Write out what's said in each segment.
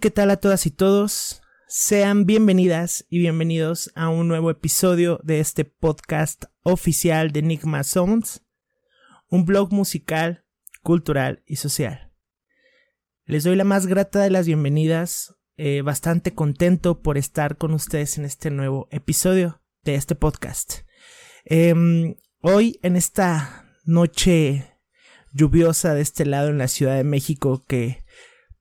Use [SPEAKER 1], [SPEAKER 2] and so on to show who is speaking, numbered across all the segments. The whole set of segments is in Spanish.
[SPEAKER 1] ¿qué tal a todas y todos? Sean bienvenidas y bienvenidos a un nuevo episodio de este podcast oficial de Enigma Sounds, un blog musical, cultural y social. Les doy la más grata de las bienvenidas, eh, bastante contento por estar con ustedes en este nuevo episodio de este podcast. Em, hoy en esta noche lluviosa de este lado en la Ciudad de México que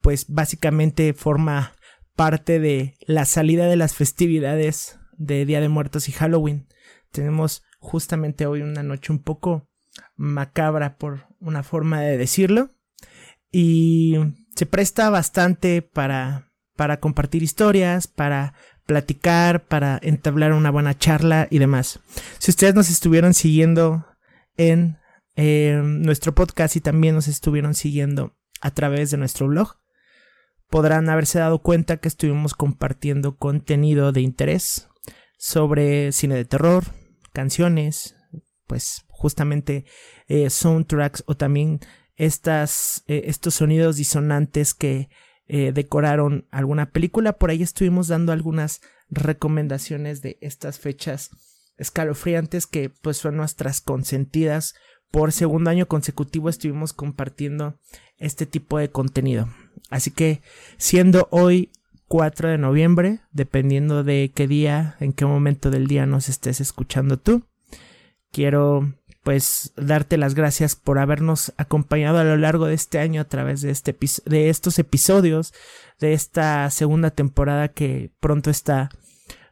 [SPEAKER 1] pues básicamente forma parte de la salida de las festividades de Día de Muertos y Halloween. Tenemos justamente hoy una noche un poco macabra por una forma de decirlo y se presta bastante para para compartir historias, para platicar, para entablar una buena charla y demás. Si ustedes nos estuvieron siguiendo en eh, nuestro podcast y también nos estuvieron siguiendo a través de nuestro blog, podrán haberse dado cuenta que estuvimos compartiendo contenido de interés sobre cine de terror, canciones, pues justamente eh, soundtracks o también estas, eh, estos sonidos disonantes que eh, decoraron alguna película. Por ahí estuvimos dando algunas recomendaciones de estas fechas escalofriantes que pues son nuestras consentidas. Por segundo año consecutivo estuvimos compartiendo este tipo de contenido. Así que siendo hoy 4 de noviembre, dependiendo de qué día, en qué momento del día nos estés escuchando tú, quiero pues darte las gracias por habernos acompañado a lo largo de este año a través de, este, de estos episodios de esta segunda temporada que pronto está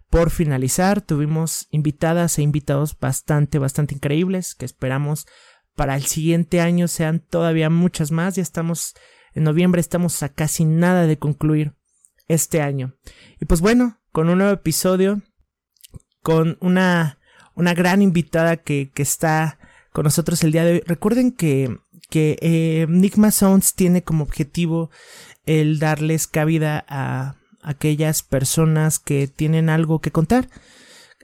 [SPEAKER 1] por finalizar. Tuvimos invitadas e invitados bastante, bastante increíbles que esperamos para el siguiente año sean todavía muchas más. Ya estamos en noviembre, estamos a casi nada de concluir este año. Y pues bueno, con un nuevo episodio, con una, una gran invitada que, que está con nosotros el día de hoy. Recuerden que, que eh, Enigma Sounds tiene como objetivo el darles cabida a aquellas personas que tienen algo que contar,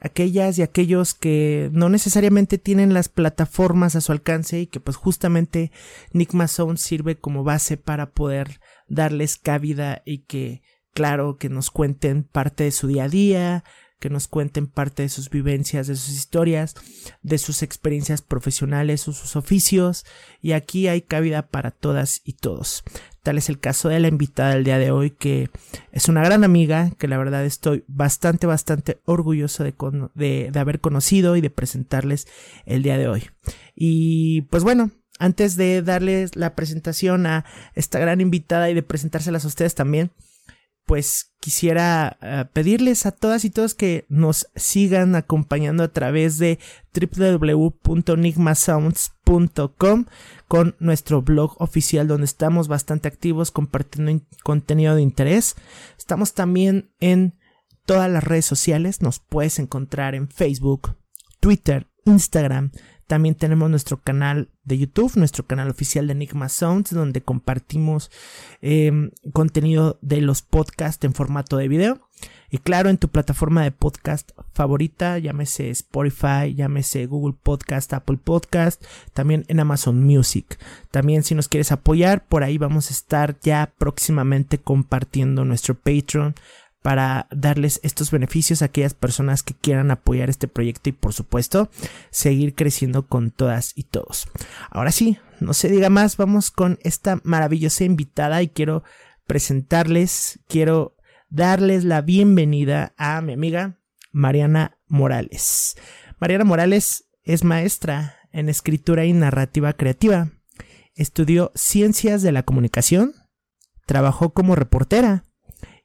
[SPEAKER 1] aquellas y aquellos que no necesariamente tienen las plataformas a su alcance y que pues justamente Enigma Sounds sirve como base para poder darles cabida y que claro que nos cuenten parte de su día a día, que nos cuenten parte de sus vivencias, de sus historias, de sus experiencias profesionales o sus oficios, y aquí hay cabida para todas y todos. Tal es el caso de la invitada del día de hoy, que es una gran amiga, que la verdad estoy bastante, bastante orgulloso de, de, de haber conocido y de presentarles el día de hoy. Y pues bueno, antes de darles la presentación a esta gran invitada y de presentárselas a ustedes también, pues quisiera eh, pedirles a todas y todos que nos sigan acompañando a través de www.enigmasounds.com con nuestro blog oficial donde estamos bastante activos compartiendo contenido de interés. Estamos también en todas las redes sociales, nos puedes encontrar en Facebook, Twitter, Instagram, también tenemos nuestro canal de YouTube, nuestro canal oficial de Enigma Sounds, donde compartimos em, contenido de los podcasts en formato de video. Y claro, en tu plataforma de podcast favorita, llámese Spotify, llámese Google Podcast, Apple Podcast, también en Amazon Music. También si nos quieres apoyar, por ahí vamos a estar ya próximamente compartiendo nuestro Patreon para darles estos beneficios a aquellas personas que quieran apoyar este proyecto y por supuesto seguir creciendo con todas y todos. Ahora sí, no se diga más, vamos con esta maravillosa invitada y quiero presentarles, quiero darles la bienvenida a mi amiga Mariana Morales. Mariana Morales es maestra en escritura y narrativa creativa. Estudió ciencias de la comunicación, trabajó como reportera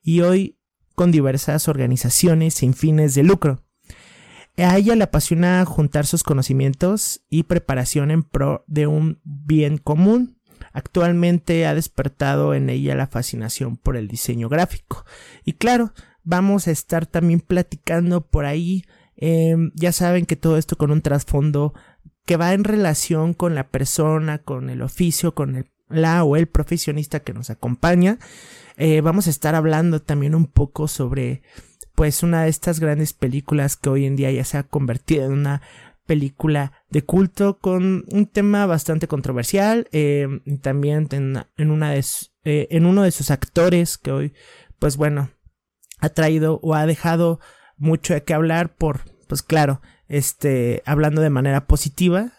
[SPEAKER 1] y hoy con diversas organizaciones sin fines de lucro. A ella le apasiona juntar sus conocimientos y preparación en pro de un bien común. Actualmente ha despertado en ella la fascinación por el diseño gráfico. Y claro, vamos a estar también platicando por ahí. Em, ya saben que todo esto con un trasfondo que va en relación con la persona, con el oficio, con el, la o el profesionista que nos acompaña. Eh, vamos a estar hablando también un poco sobre pues una de estas grandes películas que hoy en día ya se ha convertido en una película de culto con un tema bastante controversial eh, también en, una de, eh, en uno de sus actores que hoy pues bueno, ha traído o ha dejado mucho de qué hablar por, pues claro, este, hablando de manera positiva.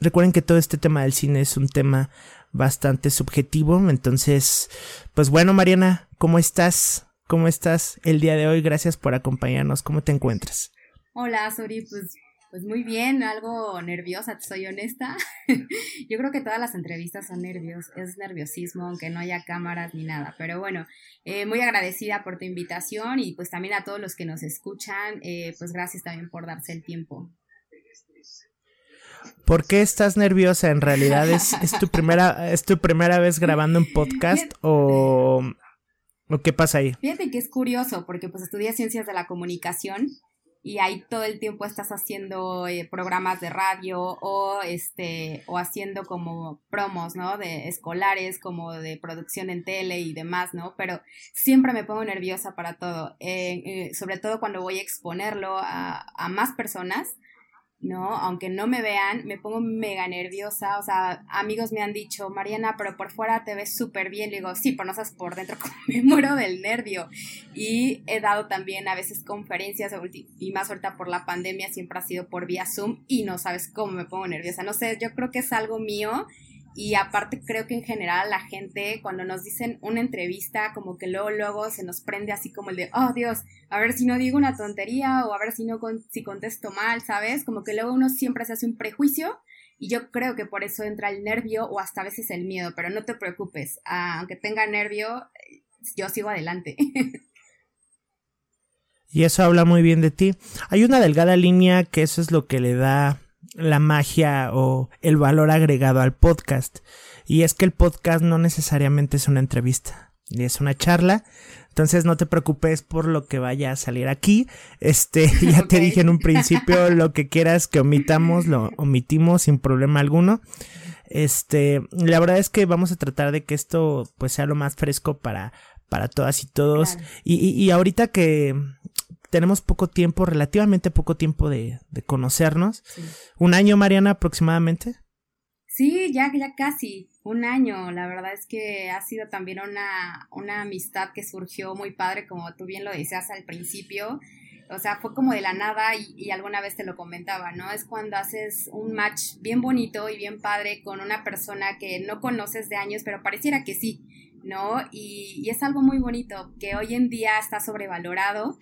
[SPEAKER 1] Recuerden que todo este tema del cine es un tema bastante subjetivo, entonces, pues bueno, Mariana, ¿cómo estás? ¿Cómo estás el día de hoy? Gracias por acompañarnos. ¿Cómo te encuentras?
[SPEAKER 2] Hola, Sori, pues pues muy bien, algo nerviosa, soy honesta. Yo creo que todas las entrevistas son nervios, es nerviosismo, aunque no haya cámaras ni nada. Pero bueno, eh, muy agradecida por tu invitación y pues también a todos los que nos escuchan, eh, pues gracias también por darse el tiempo.
[SPEAKER 1] ¿Por qué estás nerviosa? ¿En realidad es, es, tu, primera, es tu primera vez grabando un podcast o, qué pasa ahí?
[SPEAKER 2] Fíjate que es curioso porque pues estudié ciencias de la comunicación y ahí todo el tiempo estás haciendo eh, programas de radio o este o haciendo como promos, ¿no? De escolares, como de producción en tele y demás, ¿no? Pero siempre me pongo nerviosa para todo, eh, eh, sobre todo cuando voy a exponerlo a, a más personas ¿no? Aunque no me vean, me pongo mega nerviosa, o sea, amigos me han dicho, Mariana, pero por fuera te ves súper bien, le digo, sí, pero no sabes por dentro, me muero del nervio. Y he dado también a veces conferencias, y más ahorita por la pandemia, siempre ha sido por vía Zoom, y no sabes cómo me pongo nerviosa, no sé, yo creo que es algo mío, y aparte creo que en general la gente cuando nos dicen una entrevista como que luego luego se nos prende así como el de oh Dios a ver si no digo una tontería o a ver si no si contesto mal sabes como que luego uno siempre se hace un prejuicio y yo creo que por eso entra el nervio o hasta a veces el miedo pero no te preocupes ah, aunque tenga nervio yo sigo adelante.
[SPEAKER 1] Y eso habla muy bien de ti. Hay una delgada línea que eso es lo que le da la magia o el valor agregado al podcast. Y es que el podcast no necesariamente es una entrevista, ni es una charla. Entonces no te preocupes por lo que vaya a salir aquí. Este, ya te dije en un principio, lo que quieras que omitamos, lo omitimos sin problema alguno. Este, la verdad es que vamos a tratar de que esto pues sea lo más fresco para, para todas y todos. Y, y, y, ahorita que, tenemos poco tiempo, relativamente poco tiempo de, conocernos. ¿Un año, Mariana, aproximadamente?
[SPEAKER 2] Sí, ya, ya casi, un año. La verdad es que ha sido también una, una amistad que surgió muy padre, como tú bien lo decías al principio. O sea, fue como de la nada y, y, alguna vez te lo comentaba, ¿no? Es cuando haces un match bien bonito y bien padre con una persona que no conoces de años, pero pareciera que sí, ¿no? Y, y es algo muy bonito que hoy en día está sobrevalorado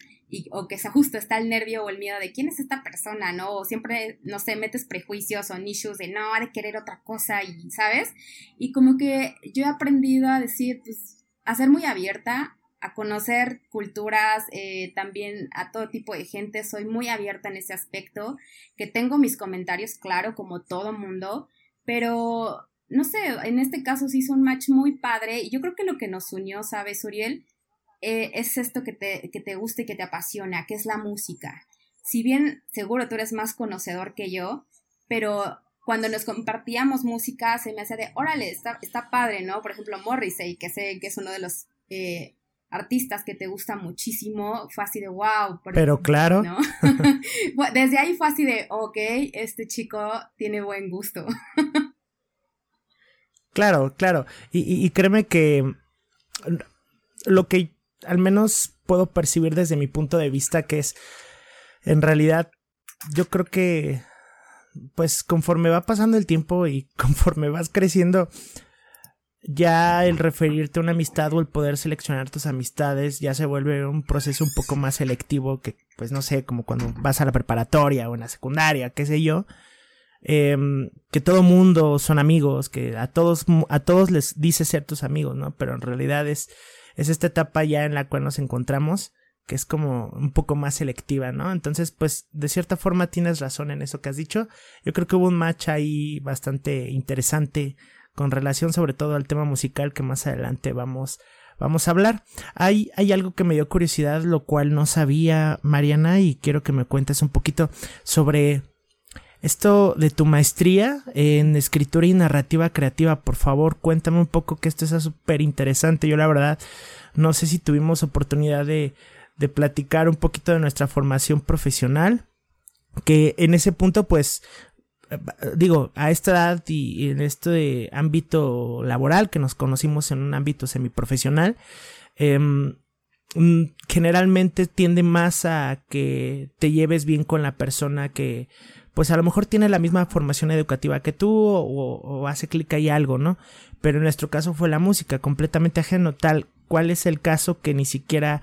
[SPEAKER 2] o que se justo está el nervio o el miedo de quién es esta persona, ¿no? O siempre, no sé, metes prejuicios o nichos de no, ha de querer otra cosa y, ¿sabes? Y como que yo he aprendido a decir, pues, a ser muy abierta, a conocer culturas, eh, también a todo tipo de gente, soy muy abierta en ese aspecto, que tengo mis comentarios, claro, como todo mundo, pero no sé, en este caso sí hizo un match muy padre y yo creo que lo que nos unió, ¿sabes, Uriel? Eh, es esto que te, que te gusta y que te apasiona, que es la música. Si bien seguro tú eres más conocedor que yo, pero cuando nos compartíamos música se me hacía de, órale, está, está padre, ¿no? Por ejemplo, Morrissey, que sé que es uno de los eh, artistas que te gusta muchísimo, fue así de, wow.
[SPEAKER 1] Pero claro.
[SPEAKER 2] Desde ahí fue así de, ok, este chico tiene buen gusto.
[SPEAKER 1] claro, claro. Y, y créeme que lo que al menos puedo percibir desde mi punto de vista que es, en realidad, yo creo que, pues conforme va pasando el tiempo y conforme vas creciendo, ya el referirte a una amistad o el poder seleccionar tus amistades ya se vuelve un proceso un poco más selectivo que, pues no sé, como cuando vas a la preparatoria o en la secundaria, qué sé yo. Em, que todo mundo son amigos, que a todos, a todos les dices ser tus amigos, ¿no? Pero en realidad es, es esta etapa ya en la cual nos encontramos, que es como un poco más selectiva, ¿no? Entonces, pues, de cierta forma tienes razón en eso que has dicho. Yo creo que hubo un match ahí bastante interesante con relación sobre todo al tema musical que más adelante vamos vamos a hablar. Hay, hay algo que me dio curiosidad, lo cual no sabía, Mariana, y quiero que me cuentes un poquito sobre esto de tu maestría en escritura y narrativa creativa, por favor, cuéntame un poco que esto es súper interesante. Yo la verdad no sé si tuvimos oportunidad de, de platicar un poquito de nuestra formación profesional, que en ese punto pues digo, a esta edad y en este ámbito laboral que nos conocimos en un ámbito semiprofesional, em, mm, generalmente tiende más a que te lleves bien con la persona que pues a lo mejor tiene la misma formación educativa que tú o, hace clic ahí algo, ¿no? Pero en nuestro caso fue la música, completamente ajeno, tal cual es el caso que ni siquiera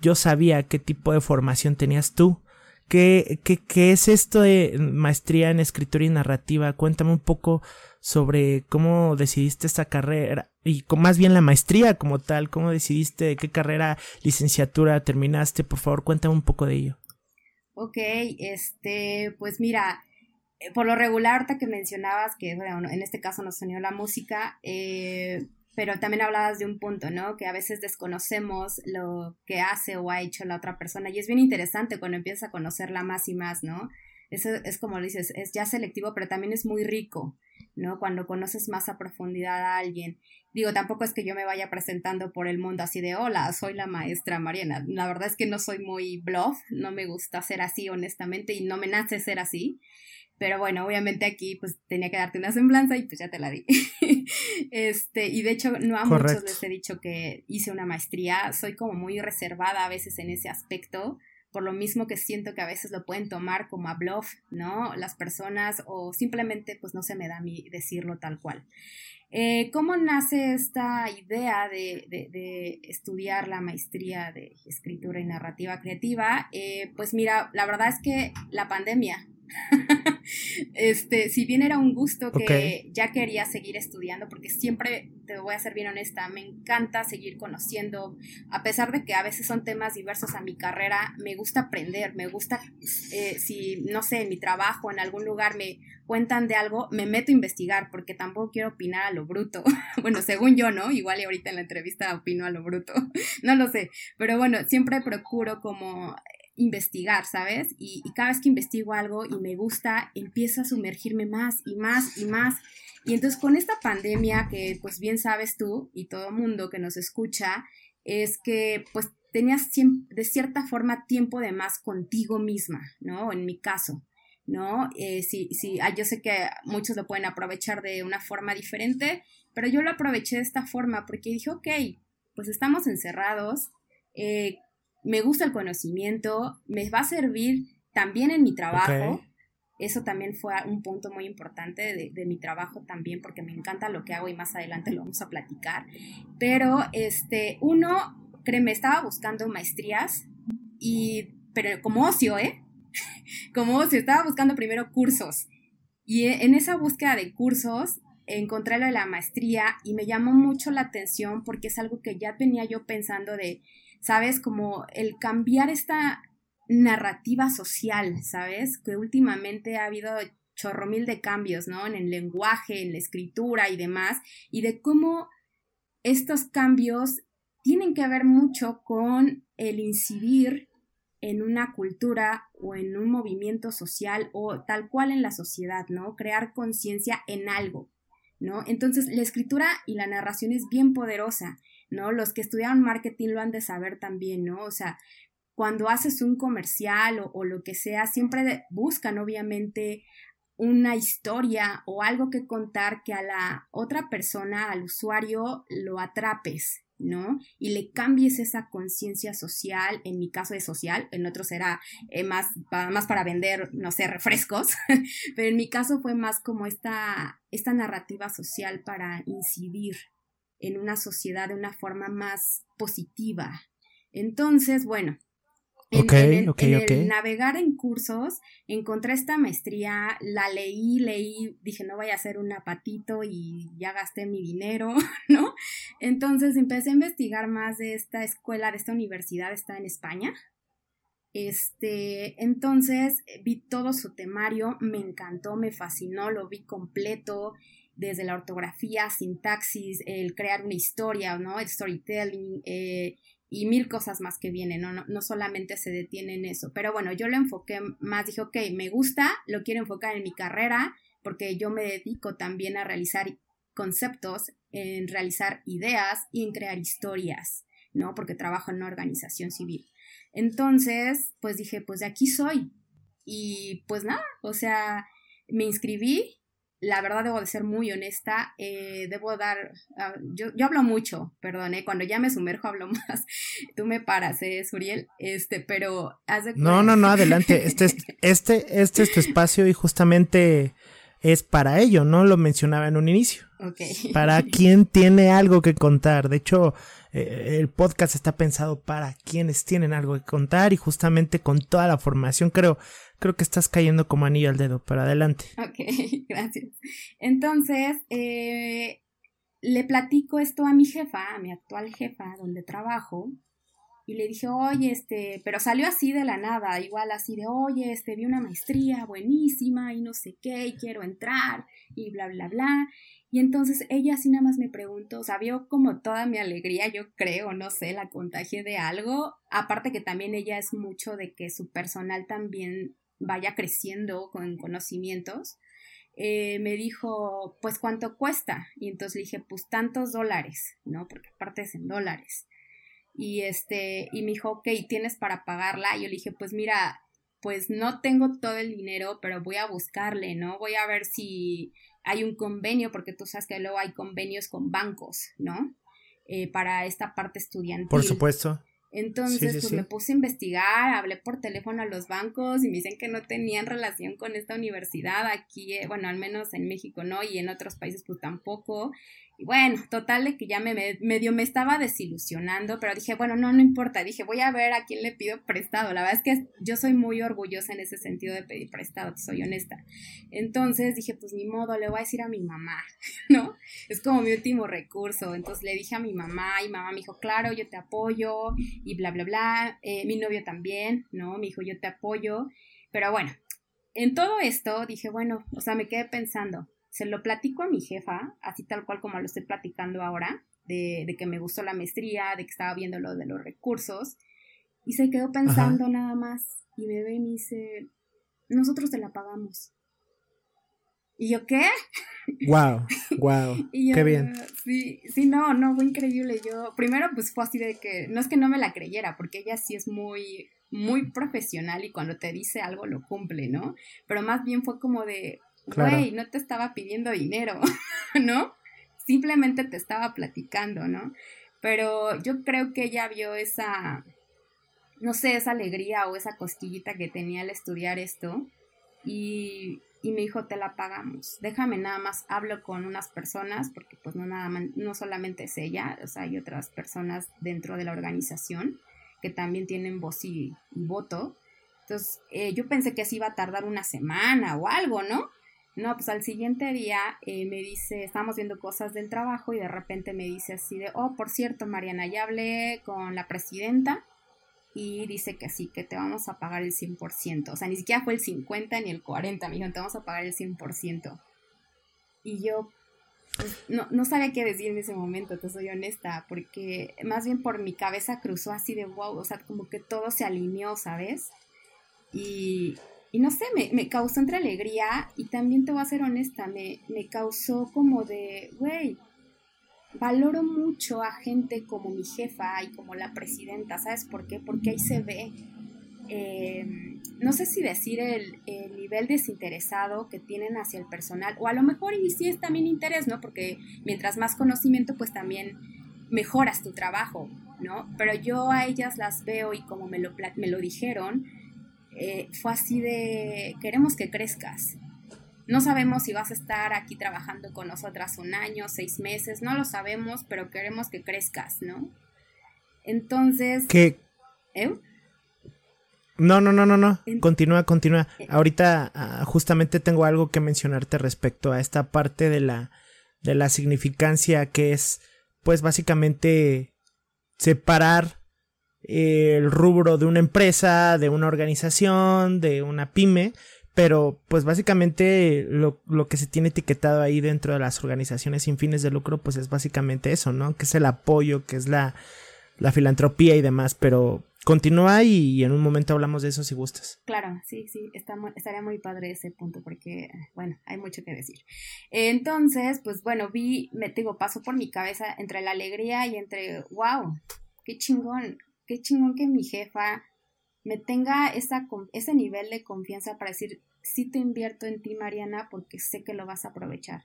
[SPEAKER 1] yo sabía qué tipo de formación tenías tú. ¿Qué, qué, qué es esto de maestría en escritura y narrativa? Cuéntame un poco sobre cómo decidiste esta carrera y más bien la maestría como tal, cómo decidiste qué carrera, licenciatura terminaste, por favor, cuéntame un poco de ello.
[SPEAKER 2] Ok, este, pues mira, eh, por lo regular, ahorita que mencionabas que, bueno, en este caso nos unió la música, eh, pero también hablabas de un punto, ¿no? Que a veces desconocemos lo que hace o ha hecho la otra persona y es bien interesante cuando empiezas a conocerla más y más, ¿no? Eso es como lo dices, es ya selectivo, pero también es muy rico, ¿no? Cuando conoces más a profundidad a alguien. Digo, tampoco es que yo me vaya presentando por el mundo así de, hola, soy la maestra Mariana. La verdad es que no soy muy bluff, no me gusta ser así, honestamente, y no me nace ser así. Pero bueno, obviamente aquí pues tenía que darte una semblanza y pues ya te la di. este, y de hecho no a muchos les he dicho que hice una maestría, soy como muy reservada a veces en ese aspecto, por lo mismo que siento que a veces lo pueden tomar como a bluff, ¿no? Las personas o simplemente pues no se me da a mí decirlo tal cual. Eh, ¿Cómo nace esta idea de, de, estudiar la maestría de escritura y narrativa creativa? Eh, pues mira, la verdad es que la pandemia este, si bien era un gusto que ya quería seguir estudiando, porque siempre, te voy a ser bien honesta, me encanta seguir conociendo, a pesar de que a veces son temas diversos a mi carrera, me gusta aprender, me gusta, eh, si, no sé, en mi trabajo, en algún lugar me cuentan de algo, me meto a investigar, porque tampoco quiero opinar a lo bruto. bueno, según yo, ¿no? Igual y ahorita en la entrevista opino a lo bruto, no lo sé, pero bueno, siempre procuro como investigar, ¿sabes? Y, cada vez que investigo algo y me gusta, empiezo a sumergirme más y más y más. Y entonces con esta pandemia que pues bien sabes tú y todo mundo que nos escucha, es que pues tenías de cierta forma tiempo de más contigo misma, ¿no? En mi caso, ¿no? Eh, sí, ah, yo sé que muchos lo pueden aprovechar de una forma diferente, pero yo lo aproveché de esta forma porque dije, ok, pues estamos encerrados, eh, me gusta el conocimiento, me va a servir también en mi trabajo. Eso también fue un punto muy importante de, mi trabajo también, porque me encanta lo que hago y más adelante lo vamos a platicar. Pero, este, uno, créeme, estaba buscando maestrías y, pero como ocio, ¿eh? como ocio, estaba buscando primero cursos. Y en esa búsqueda de cursos encontré lo de la maestría y me llamó mucho la atención porque es algo que ya tenía yo pensando de ¿sabes? Como el cambiar esta narrativa social, ¿sabes? Que últimamente ha habido chorro mil de cambios, ¿no? En el lenguaje, en la escritura y demás, y de cómo estos cambios tienen que ver mucho con el incidir en una cultura o en un movimiento social o tal cual en la sociedad, ¿no? Crear conciencia en algo, ¿no? Entonces, la escritura y la narración es bien poderosa ¿no? Los que estudian marketing lo han de saber también, ¿no? O sea, cuando haces un comercial o, lo que sea, siempre buscan obviamente una historia o algo que contar que a la otra persona, al usuario, lo atrapes, ¿no? Y le cambies esa conciencia social, en mi caso es social, en otro será eh, más, más para vender, no sé, refrescos, pero en mi caso fue más como esta, esta narrativa social para incidir en una sociedad de una forma más positiva. Entonces, bueno, en, el, navegar en cursos, encontré esta maestría, la leí, leí, dije, no voy a hacer un apatito y ya gasté mi dinero, ¿no? Entonces empecé a investigar más de esta escuela, de esta universidad, está en España. Este, entonces vi todo su temario, me encantó, me fascinó, lo vi completo, desde la ortografía, sintaxis, el crear una historia, ¿no? El storytelling eh, y mil cosas más que vienen, ¿no? ¿no? No solamente se detiene en eso. Pero bueno, yo lo enfoqué más, dije, ok, me gusta, lo quiero enfocar en mi carrera, porque yo me dedico también a realizar conceptos, en realizar ideas y en crear historias, ¿no? Porque trabajo en una organización civil. Entonces, pues dije, pues de aquí soy. Y pues nada, o sea, me inscribí la verdad debo de ser muy honesta, eh, debo dar, ah, yo, yo, hablo mucho, perdón, eh, cuando ya me sumerjo hablo más, tú me paras, eh, Suriel, este, pero...
[SPEAKER 1] no, no, no, adelante, este, este, este es tu espacio y justamente es para ello, ¿no? Lo mencionaba en un inicio.
[SPEAKER 2] Okay.
[SPEAKER 1] Para quien tiene algo que contar. De hecho, eh, el podcast está pensado para quienes tienen algo que contar y justamente con toda la formación creo creo que estás cayendo como anillo al dedo, pero adelante.
[SPEAKER 2] Ok, gracias. Entonces, eh, le platico esto a mi jefa, a mi actual jefa, donde trabajo, y le dije, oye, este, pero salió así de la nada, igual así de, oye, este, vi una maestría buenísima y no sé qué, y quiero entrar, y bla, bla, bla. Y entonces ella así nada más me preguntó, o sea, vio como toda mi alegría, yo creo, no sé, la contagié de algo. Aparte que también ella es mucho de que su personal también vaya creciendo con conocimientos, eh, me dijo, pues cuánto cuesta. Y entonces le dije, pues tantos dólares, ¿no? Porque aparte es en dólares. Y este, y me dijo, ok, ¿tienes para pagarla? Y yo le dije, pues mira, pues no tengo todo el dinero, pero voy a buscarle, ¿no? Voy a ver si hay un convenio, porque tú sabes que luego hay convenios con bancos, ¿no? Eh, para esta parte estudiantil.
[SPEAKER 1] Por supuesto.
[SPEAKER 2] Entonces, pues me puse a investigar, hablé por teléfono a los bancos y me dicen que no tenían relación con esta universidad aquí, eh, bueno, al menos en México no, y en otros países pues tampoco. Y bueno, total de que ya me medio me estaba desilusionando, pero dije, bueno, no, no importa, dije, voy a ver a quién le pido prestado. La verdad es que yo soy muy orgullosa en ese sentido de pedir prestado, soy honesta. Entonces dije, pues ni modo, le voy a decir a mi mamá, ¿no? Es como mi último recurso. Entonces le dije a mi mamá y mamá me dijo, claro, yo te apoyo y bla, bla, bla. Eh, mi novio también, ¿no? Me dijo, yo te apoyo. Pero bueno, en todo esto dije, bueno, o sea, me quedé pensando, se lo platico a mi jefa, así tal cual como lo estoy platicando ahora, de, de que me gustó la maestría, de que estaba viendo lo de los recursos, y se quedó pensando nada más, y me ve y me dice, nosotros te la pagamos. ¿Y yo qué?
[SPEAKER 1] Wow, wow, qué bien.
[SPEAKER 2] Sí, sí, no, no, fue increíble. Yo, primero, pues fue así de que, no es que no me la creyera, porque ella sí es muy, muy profesional y cuando te dice algo lo cumple, ¿no? Pero más bien fue como de, güey, no te estaba pidiendo dinero, ¿no? Simplemente te estaba platicando, ¿no? Pero yo creo que ella vio esa, no sé, esa alegría o esa cosquillita que tenía al estudiar esto y, y me dijo, te la pagamos, déjame nada más, hablo con unas personas, porque pues no, nada más, no solamente es ella, o sea, hay otras personas dentro de la organización que también tienen voz y, voto. Entonces, eh, yo pensé que así iba a tardar una semana o algo, ¿no? No, pues al siguiente día eh, me dice, estamos viendo cosas del trabajo y de repente me dice así de, oh, por cierto, Mariana, ya hablé con la presidenta y dice que sí, que te vamos a pagar el 100%. O sea, ni siquiera fue el 50 ni el 40, me dijo, te vamos a pagar el 100%. Y yo pues, no, no sabía qué decir en ese momento, te soy honesta, porque más bien por mi cabeza cruzó así de wow, o sea, como que todo se alineó, ¿sabes? Y, y no sé, me, me, causó entre alegría y también te voy a ser honesta, me, me causó como de, güey, valoro mucho a gente como mi jefa y como la presidenta, ¿sabes por qué? Porque ahí se ve, eh, no sé si decir el, el, nivel desinteresado que tienen hacia el personal, o a lo mejor y sí es también interés, ¿no? Porque mientras más conocimiento, pues también mejoras tu trabajo, ¿no? Pero yo a ellas las veo y como me lo, me lo dijeron, eh, fue así de, queremos que crezcas. No sabemos si vas a estar aquí trabajando con nosotras un año, seis meses, no lo sabemos, pero queremos que crezcas, ¿no? Entonces...
[SPEAKER 1] ¿Qué? ¿Eh? No, no, no, no, no. Continúa, continúa. Eh. Ahorita ah, justamente tengo algo que mencionarte respecto a esta parte de la, de la significancia que es, pues básicamente separar el rubro de una empresa, de una organización, de una pyme, pero pues básicamente lo, lo, que se tiene etiquetado ahí dentro de las organizaciones sin fines de lucro pues es básicamente eso, ¿no? Que es el apoyo, que es la, la filantropía y demás, pero continúa y, en un momento hablamos de eso si gustas.
[SPEAKER 2] Claro, sí, sí, está, estaría muy padre ese punto porque, bueno, hay mucho que decir. Entonces, pues bueno, vi, me digo, pasó por mi cabeza entre la alegría y entre, wow, qué chingón, qué chingón que mi jefa me tenga ese nivel de confianza para decir, sí te invierto en ti, Mariana, porque sé que lo vas a aprovechar.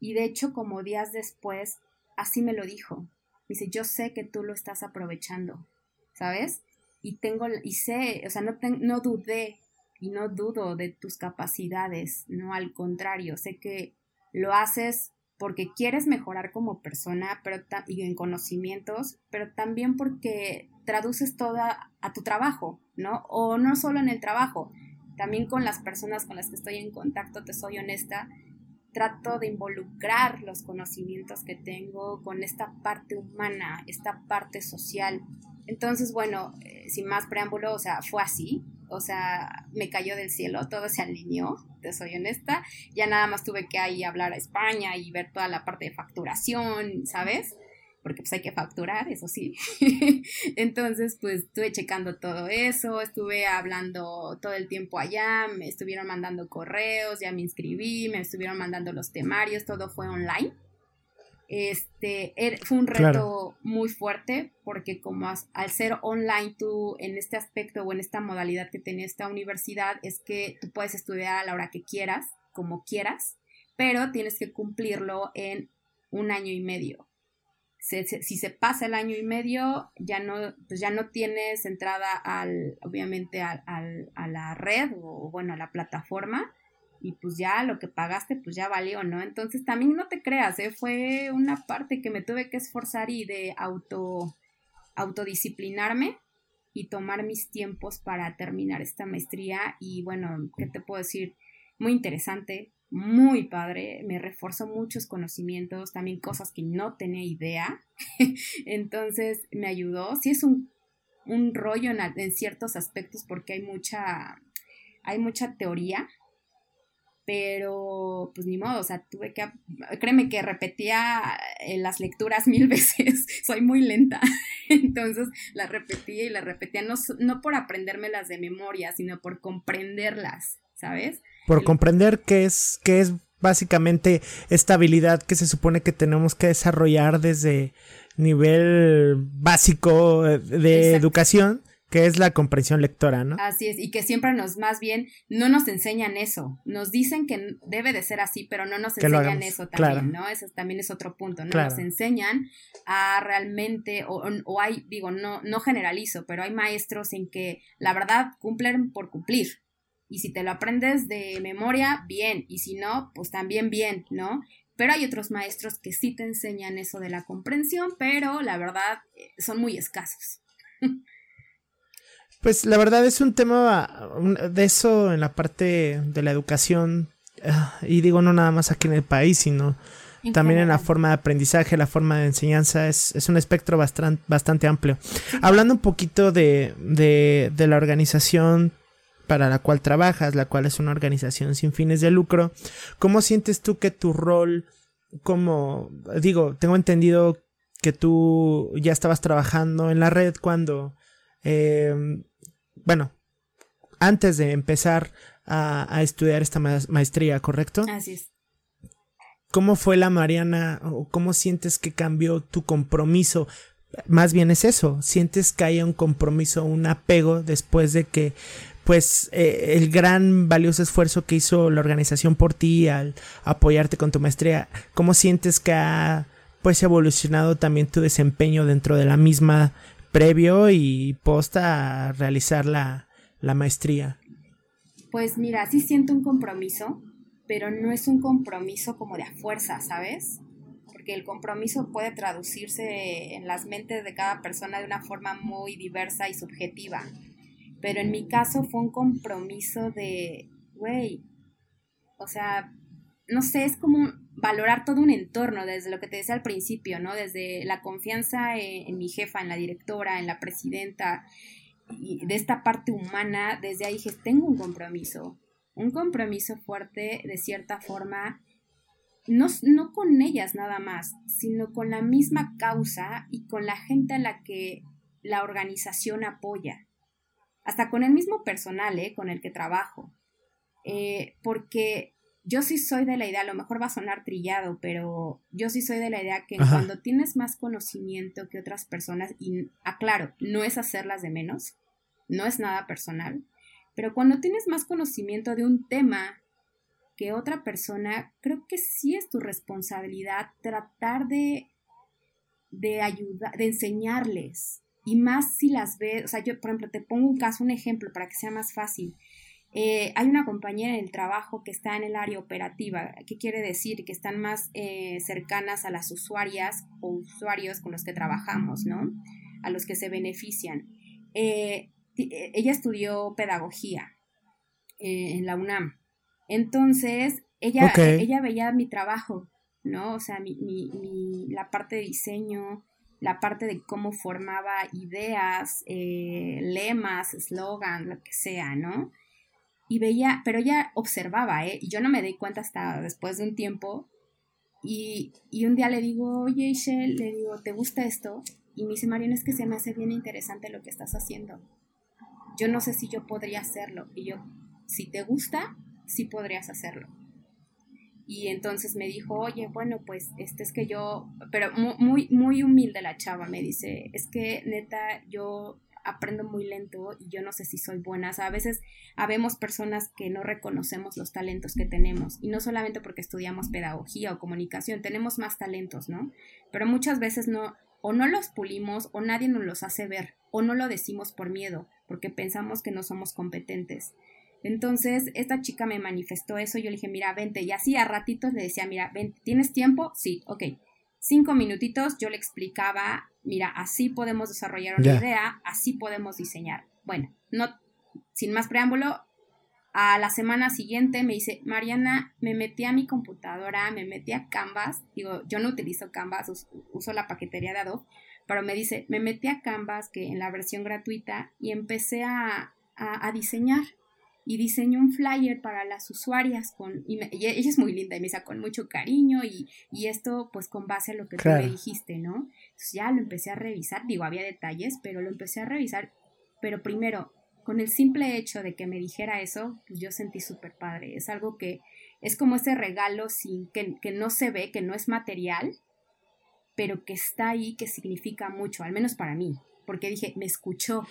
[SPEAKER 2] Y de hecho, como días después, así me lo dijo. Dice, yo sé que tú lo estás aprovechando, ¿sabes? Y tengo, y sé, o sea, no, no dudé y no dudo de tus capacidades, no, al contrario, sé que lo haces porque quieres mejorar como persona pero y en conocimientos, pero también porque traduces toda a tu trabajo, ¿no? O no solo en el trabajo, también con las personas con las que estoy en contacto, te soy honesta, trato de involucrar los conocimientos que tengo con esta parte humana, esta parte social. Entonces, bueno, eh, sin más preámbulo, o sea, fue así, o sea, me cayó del cielo, todo se alineó, te soy honesta, ya nada más tuve que ahí hablar a España y ver toda la parte de facturación, ¿sabes? porque pues hay que facturar, eso sí. Entonces, pues estuve checando todo eso, estuve hablando todo el tiempo allá, me estuvieron mandando correos, ya me inscribí, me estuvieron mandando los temarios, todo fue online. Este, er, fue un reto muy fuerte porque como al ser online tú en este aspecto o en esta modalidad que tiene esta universidad es que tú puedes estudiar a la hora que quieras, como quieras, pero tienes que cumplirlo en un año y medio. Si se pasa el año y medio, ya no, pues ya no tienes entrada al, obviamente al, a la red o bueno, a la plataforma y pues ya lo que pagaste pues ya valió, ¿no? Entonces también no te creas, ¿eh? fue una parte que me tuve que esforzar y de auto, autodisciplinarme y tomar mis tiempos para terminar esta maestría y bueno, ¿qué te puedo decir? Muy interesante, muy padre, me reforzó muchos conocimientos, también cosas que no tenía idea, entonces me ayudó, sí es un, un rollo en, en, ciertos aspectos porque hay mucha, hay mucha teoría, pero pues ni modo, o sea, tuve que, créeme que repetía eh, las lecturas mil veces, soy muy lenta, entonces las repetía y las repetía, no, no por aprendérmelas de memoria, sino por comprenderlas, ¿sabes?
[SPEAKER 1] por comprender qué es, qué es básicamente esta habilidad que se supone que tenemos que desarrollar desde nivel básico de educación, que es la comprensión lectora, ¿no?
[SPEAKER 2] Así es, y que siempre nos, más bien, no nos enseñan eso, nos dicen que debe de ser así, pero no nos enseñan eso también, ¿no? Eso también es otro punto, ¿no? Nos enseñan a realmente, o, o hay, digo, no, no generalizo, pero hay maestros en que la verdad cumplen por cumplir, y si te lo aprendes de memoria, bien, y si no, pues también bien, ¿no? Pero hay otros maestros que sí te enseñan eso de la comprensión, pero la verdad eh, son muy escasos.
[SPEAKER 1] Pues la verdad es un tema de eso en la parte de la educación, ah, y digo no nada más aquí en el país, sino también en la forma de aprendizaje, la forma de enseñanza, es, es un espectro bastante, bastante amplio. Hablando un poquito de, de, de la organización para la cual trabajas, la cual es una organización sin fines de lucro, ¿cómo sientes tú que tu rol como, digo, tengo entendido que tú ya estabas trabajando en la red cuando, em, bueno, antes de empezar a, estudiar esta maestría, ¿correcto?
[SPEAKER 2] Así es.
[SPEAKER 1] ¿Cómo fue la Mariana o cómo sientes que cambió tu compromiso? Más bien es eso, sientes que haya un compromiso, un apego después de que pues eh, el gran valioso esfuerzo que hizo la organización por ti al apoyarte con tu maestría, ¿cómo sientes que ha pues evolucionado también tu desempeño dentro de la misma previo y posta a realizar la, la maestría?
[SPEAKER 2] Pues mira, sí siento un compromiso, pero no es un compromiso como de a fuerza, ¿sabes? Porque el compromiso puede traducirse en las mentes de cada persona de una forma muy diversa y subjetiva pero en mi caso fue un compromiso de, güey, o sea, no sé, es como valorar todo un entorno, desde lo que te decía al principio, ¿no? Desde la confianza en, mi jefa, en la directora, en la presidenta, y de esta parte humana, desde ahí dije, tengo un compromiso, un compromiso fuerte de cierta forma, no, no con ellas nada más, sino con la misma causa y con la gente a la que la organización apoya hasta con el mismo personal ¿eh? con el que trabajo, eh, porque yo sí soy de la idea, a lo mejor va a sonar trillado, pero yo sí soy de la idea que cuando tienes más conocimiento que otras personas, y aclaro, no es hacerlas de menos, no es nada personal, pero cuando tienes más conocimiento de un tema que otra persona, creo que sí es tu responsabilidad tratar de, de ayudar, de enseñarles. Y más si las ves, o sea, yo, por ejemplo, te pongo un caso, un ejemplo para que sea más fácil. Eh, hay una compañera en el trabajo que está en el área operativa. ¿Qué quiere decir? Que están más eh, cercanas a las usuarias o usuarios con los que trabajamos, ¿no? A los que se benefician. Eh, ella estudió pedagogía en la UNAM entonces, ella, ella veía mi trabajo, ¿no? O sea, mi, mi, mi, la parte de diseño, la parte de cómo formaba ideas, lemas, eslogan, lo que sea, ¿no? Y veía, pero ella observaba, ¿eh? Yo no me di cuenta hasta después de un tiempo. Y, y un día le digo, oye, Ishel, le digo, ¿te gusta esto? Y me dice, Mariana, es que se me hace bien interesante lo que estás haciendo. Yo no sé si yo podría hacerlo. Y yo, si te gusta, sí podrías hacerlo. Y entonces me dijo, oye, bueno, pues este es que yo, pero muy, muy humilde la chava, me dice, es que neta, yo aprendo muy lento y yo no sé si soy buena. a veces habemos personas que no reconocemos los talentos que tenemos y no solamente porque estudiamos pedagogía o comunicación, tenemos más talentos, ¿no? Pero muchas veces no, o no los pulimos o nadie nos los hace ver o no lo decimos por miedo porque pensamos que no somos competentes. Entonces, esta chica me manifestó eso, yo le dije, mira, vente, y así a ratitos le decía, mira, vente, ¿tienes tiempo? Sí, ok. Cinco minutitos, yo le explicaba, mira, así podemos desarrollar una idea, así podemos diseñar. Bueno, no, sin más preámbulo, a la semana siguiente me dice, Mariana, me metí a mi computadora, me metí a Canvas, digo, yo no utilizo Canvas, uso, la paquetería de Adobe, pero me dice, me metí a Canvas, que en la versión gratuita, y empecé a, a diseñar y diseñó un flyer para las usuarias con, y, ella es muy linda y me dice con mucho cariño y, y esto pues con base a lo que tú me dijiste, ¿no? Entonces ya lo empecé a revisar, digo, había detalles, pero lo empecé a revisar, pero primero, con el simple hecho de que me dijera eso, pues yo sentí súper padre, es algo que es como ese regalo sin, que, que no se ve, que no es material, pero que está ahí, que significa mucho, al menos para mí, porque dije, me escuchó,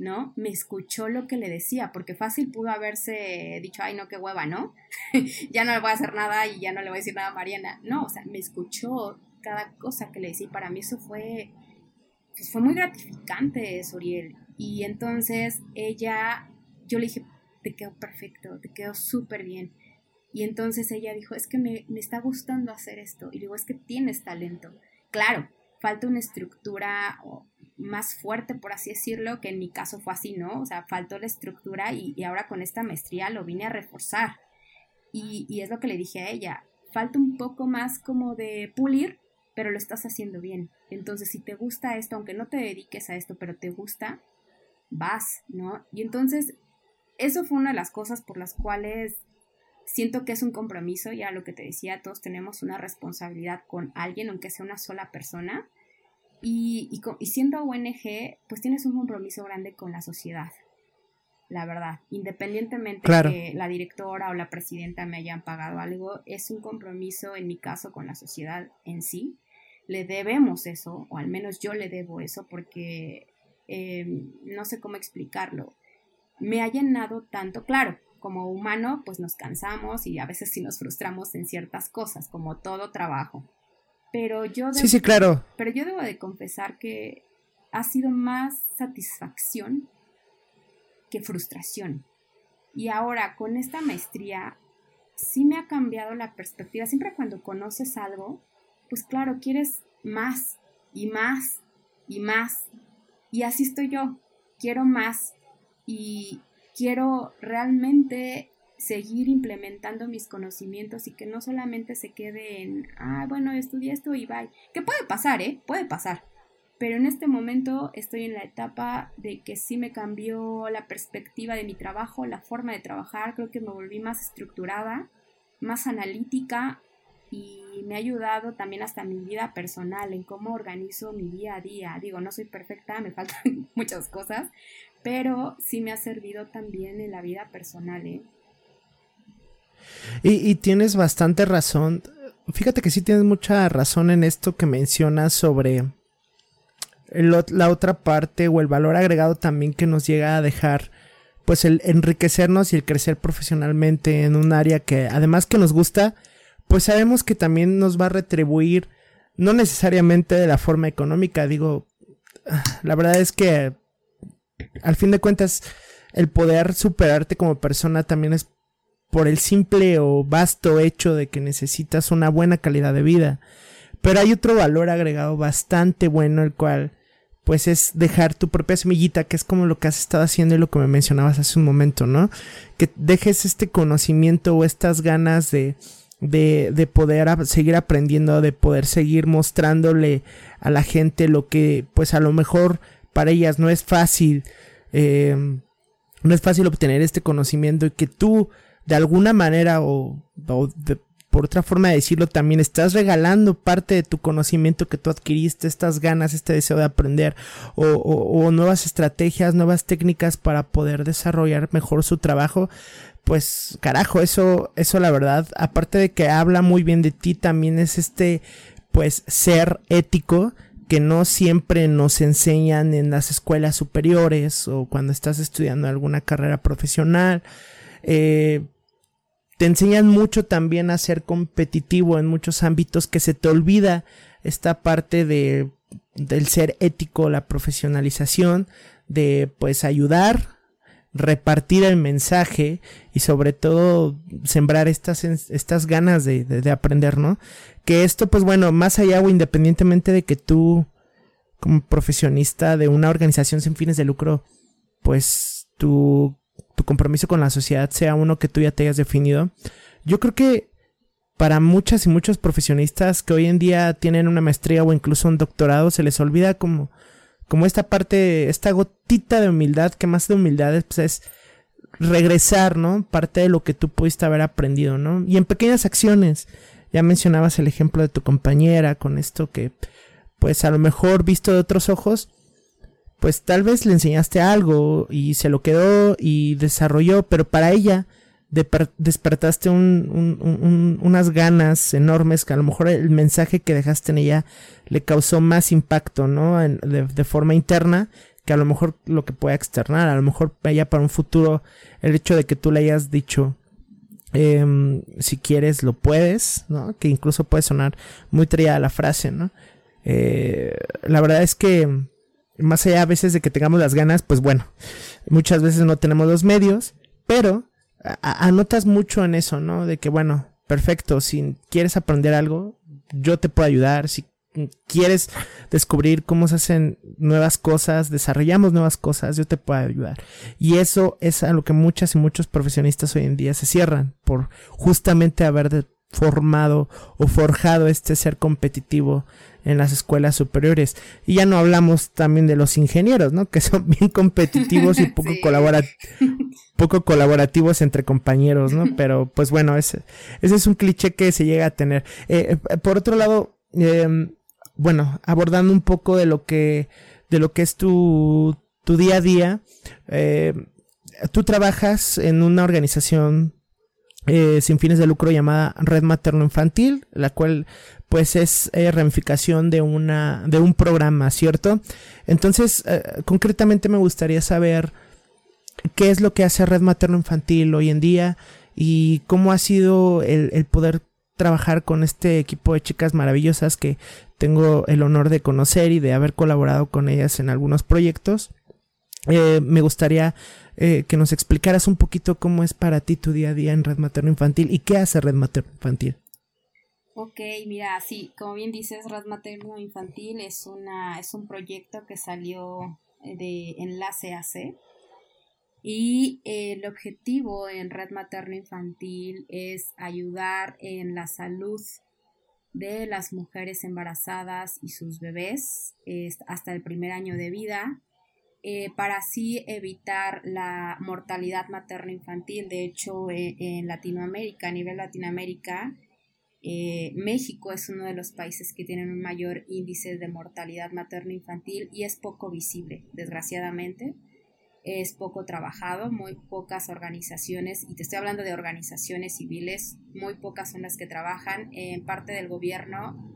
[SPEAKER 2] ¿no? Me escuchó lo que le decía, porque fácil pudo haberse dicho, ay, no, qué hueva, ¿no? ya no le voy a hacer nada y ya no le voy a decir nada a Mariana. No, o sea, me escuchó cada cosa que le decía y para mí eso fue, pues fue muy gratificante, Soriel. Y entonces ella, yo le dije, te quedó perfecto, te quedó súper bien. Y entonces ella dijo, es que me, me está gustando hacer esto. Y digo, es que tienes talento. Claro, falta una estructura más fuerte, por así decirlo, que en mi caso fue así, ¿no? O sea, faltó la estructura y, ahora con esta maestría lo vine a reforzar. Y, y, es lo que le dije a ella, falta un poco más como de pulir, pero lo estás haciendo bien. Entonces, si te gusta esto, aunque no te dediques a esto, pero te gusta, vas, ¿no? Y entonces, eso fue una de las cosas por las cuales siento que es un compromiso, ya lo que te decía, todos tenemos una responsabilidad con alguien, aunque sea una sola persona y, y, siendo ONG, pues tienes un compromiso grande con la sociedad, la verdad. Independientemente de que la directora o la presidenta me hayan pagado algo, es un compromiso en mi caso con la sociedad en sí. Le debemos eso, o al menos yo le debo eso, porque em, no sé cómo explicarlo. Me ha llenado tanto, claro, como humano, pues nos cansamos y a veces sí nos frustramos en ciertas cosas, como todo trabajo pero yo
[SPEAKER 1] sí, sí, claro.
[SPEAKER 2] Pero yo debo de confesar que ha sido más satisfacción que frustración. Y ahora con esta maestría sí me ha cambiado la perspectiva. Siempre cuando conoces algo, pues claro, quieres más y más y más. Y así estoy yo. Quiero más y quiero realmente seguir implementando mis conocimientos y que no solamente se quede en, ah, bueno, estudié esto y bye. Que puede pasar, ¿eh? Puede pasar. Pero en este momento estoy en la etapa de que sí me cambió la perspectiva de mi trabajo, la forma de trabajar, creo que me volví más estructurada, más analítica y me ha ayudado también hasta mi vida personal, en cómo organizo mi día a día. Digo, no soy perfecta, me faltan muchas cosas, pero sí me ha servido también en la vida personal, ¿eh?
[SPEAKER 1] Y, tienes bastante razón. Fíjate que sí tienes mucha razón en esto que mencionas sobre la otra parte o el valor agregado también que nos llega a dejar pues el enriquecernos y el crecer profesionalmente en un área que además que nos gusta, pues sabemos que también nos va a retribuir no necesariamente de la forma económica, digo, la verdad es que al fin de cuentas el poder superarte como persona también es por el simple o vasto hecho de que necesitas una buena calidad de vida. Pero hay otro valor agregado bastante bueno, el cual pues es dejar tu propia semillita, que es como lo que has estado haciendo y lo que me mencionabas hace un momento, ¿no? Que dejes este conocimiento o estas ganas de, de, de poder seguir aprendiendo, de poder seguir mostrándole a la gente lo que pues a lo mejor para ellas no es fácil, eh, no es fácil obtener este conocimiento y que tú de alguna manera o, por otra forma de decirlo también estás regalando parte de tu conocimiento que tú adquiriste, estas ganas, este deseo de aprender o, o, nuevas estrategias, nuevas técnicas para poder desarrollar mejor su trabajo, pues carajo, eso, eso la verdad, aparte de que habla muy bien de ti, también es este, pues ser ético que no siempre nos enseñan en las escuelas superiores o cuando estás estudiando alguna carrera profesional. Eh, te enseñan mucho también a ser competitivo en muchos ámbitos que se te olvida esta parte de del ser ético, la profesionalización, de pues ayudar, repartir el mensaje y sobre todo sembrar estas, estas ganas de, de, aprender, ¿no? Que esto, pues bueno, más allá o independientemente de que tú, como profesionista de una organización sin fines de lucro, pues tu, tu compromiso con la sociedad sea uno que tú ya te hayas definido, yo creo que para muchas y muchos profesionistas que hoy en día tienen una maestría o incluso un doctorado, se les olvida como como esta parte, esta gotita de humildad, que más de humildad es, pues es regresar, ¿no? Parte de lo que tú pudiste haber aprendido, ¿no? Y en pequeñas acciones. Ya mencionabas el ejemplo de tu compañera con esto que, pues a lo mejor visto de otros ojos, pues tal vez le enseñaste algo y se lo quedó y desarrolló, pero para ella despertaste unas ganas enormes que a lo mejor el mensaje que dejaste en ella le causó más impacto, ¿no? de, forma interna que a lo mejor lo que pueda externar, a lo mejor ella para un futuro el hecho de que tú le hayas dicho em, si quieres lo puedes, ¿no? Que incluso puede sonar muy trillada la frase, ¿no? Eh, la verdad es que más allá a veces de que tengamos las ganas, pues bueno, muchas veces no tenemos los medios, pero anotas mucho en eso, ¿no? De que, bueno, perfecto, si quieres aprender algo, yo te puedo ayudar, si quieres descubrir cómo se hacen nuevas cosas, desarrollamos nuevas cosas, yo te puedo ayudar. Y eso es a lo que muchas y muchos profesionistas hoy en día se cierran por justamente haber formado o forjado este ser competitivo en las escuelas superiores. Y ya no hablamos también de los ingenieros, ¿no? Que son bien competitivos y poco, poco colaborativos entre compañeros, ¿no? Pero pues bueno, ese, ese es un cliché que se llega a tener. Eh, eh, por otro lado, em, bueno, abordando un poco de lo que, de lo que es tu, tu día a día, eh, tú trabajas en una organización eh, sin fines de lucro llamada Red Materno Infantil, la cual pues es eh, ramificación de una de un programa, ¿cierto? Entonces, eh, concretamente me gustaría saber qué es lo que hace Red Materno Infantil hoy en día y cómo ha sido el, el poder trabajar con este equipo de chicas maravillosas que tengo el honor de conocer y de haber colaborado con ellas en algunos proyectos. Me gustaría eh, que nos explicaras un poquito cómo es para ti tu día a día en Red Materno Infantil y qué hace Red Materno Infantil.
[SPEAKER 2] Ok, mira, sí, como bien dices, Red Materno Infantil es, una, es un proyecto que salió eh, de Enlace AC y el objetivo en Red Materno Infantil es ayudar en la salud de las mujeres embarazadas y sus bebés hasta el primer año de vida eh, para así evitar la mortalidad materno-infantil. De hecho, eh, en Latinoamérica, a nivel Latinoamérica, eh, México es uno de los países que tienen un mayor índice de mortalidad materno-infantil y es poco visible, desgraciadamente. Es poco trabajado, muy pocas organizaciones, y te estoy hablando de organizaciones civiles, muy pocas son las que trabajan, en parte del gobierno,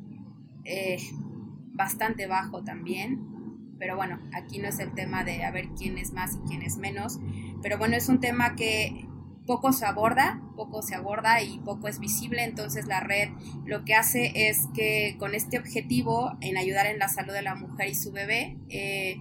[SPEAKER 2] bastante bajo también, pero bueno, aquí no es el tema de a ver quién es más y quién es menos, pero bueno, es un tema que poco se aborda, poco se aborda y poco es visible, entonces la red lo que hace es que con este objetivo en ayudar en la salud de la mujer y su bebé, eh,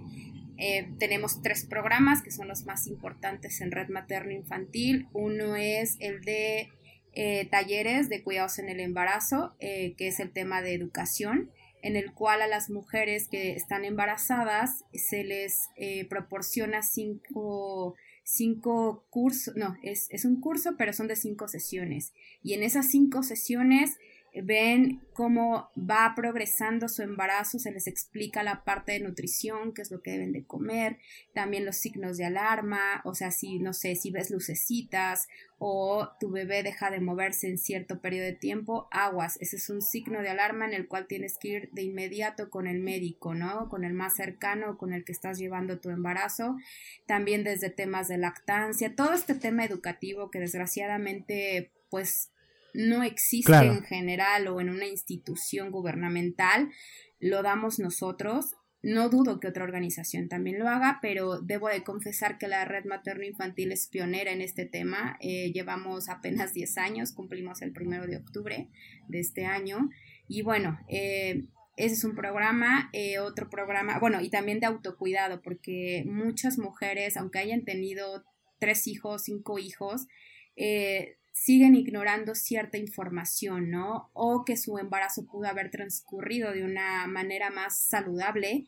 [SPEAKER 2] eh, tenemos tres programas que son los más importantes en red materno-infantil. Uno es el de eh, talleres de cuidados en el embarazo, que es el tema de educación en el cual a las mujeres que están embarazadas se les proporciona cinco cinco cursos, no, es, es un curso, pero son de cinco sesiones. Y en esas cinco sesiones ven cómo va progresando su embarazo, se les explica la parte de nutrición, qué es lo que deben de comer, también los signos de alarma, o sea, si no sé, si ves lucecitas o tu bebé deja de moverse en cierto periodo de tiempo, aguas, ese es un signo de alarma en el cual tienes que ir de inmediato con el médico, ¿no? Con el más cercano, con el que estás llevando tu embarazo, también desde temas de lactancia, todo este tema educativo que desgraciadamente pues no existe en general o en una institución gubernamental, lo damos nosotros. No dudo que otra organización también lo haga, pero debo de confesar que la red materno-infantil es pionera en este tema. Eh, llevamos apenas 10 años, cumplimos el primero de octubre de este año. Y bueno, eh, ese es un programa, eh, otro programa, bueno, y también de autocuidado, porque muchas mujeres, aunque hayan tenido tres hijos, cinco hijos, eh, siguen ignorando cierta información, ¿no? O que su embarazo pudo haber transcurrido de una manera más saludable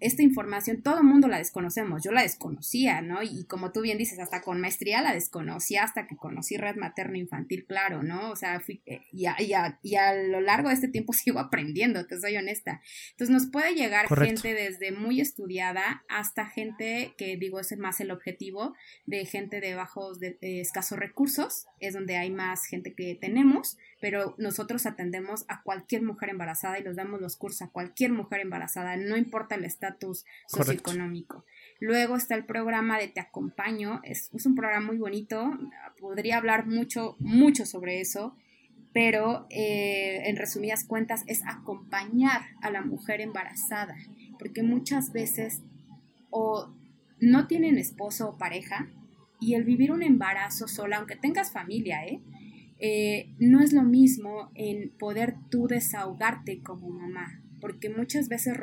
[SPEAKER 2] esta información todo el mundo la desconocemos, yo la desconocía, ¿no? Y como tú bien dices, hasta con maestría la desconocía hasta que conocí red materno infantil, claro, ¿no? O sea, fui, eh, y, a, y, a, y, a, lo largo de este tiempo sigo aprendiendo, te soy honesta. Entonces nos puede llegar gente desde muy estudiada hasta gente que digo es más el objetivo de gente de bajos, de escasos recursos, es donde hay más gente que tenemos, pero nosotros atendemos a cualquier mujer embarazada y los damos los cursos a cualquier mujer embarazada, no importa el estatus socioeconómico. Luego está el programa de Te Acompaño, es, un programa muy bonito, podría hablar mucho, mucho sobre eso, pero eh, en resumidas cuentas es acompañar a la mujer embarazada, porque muchas veces o no tienen esposo o pareja y el vivir un embarazo sola, aunque tengas familia, ¿eh? Eh, no es lo mismo en poder tú desahogarte como mamá, porque muchas veces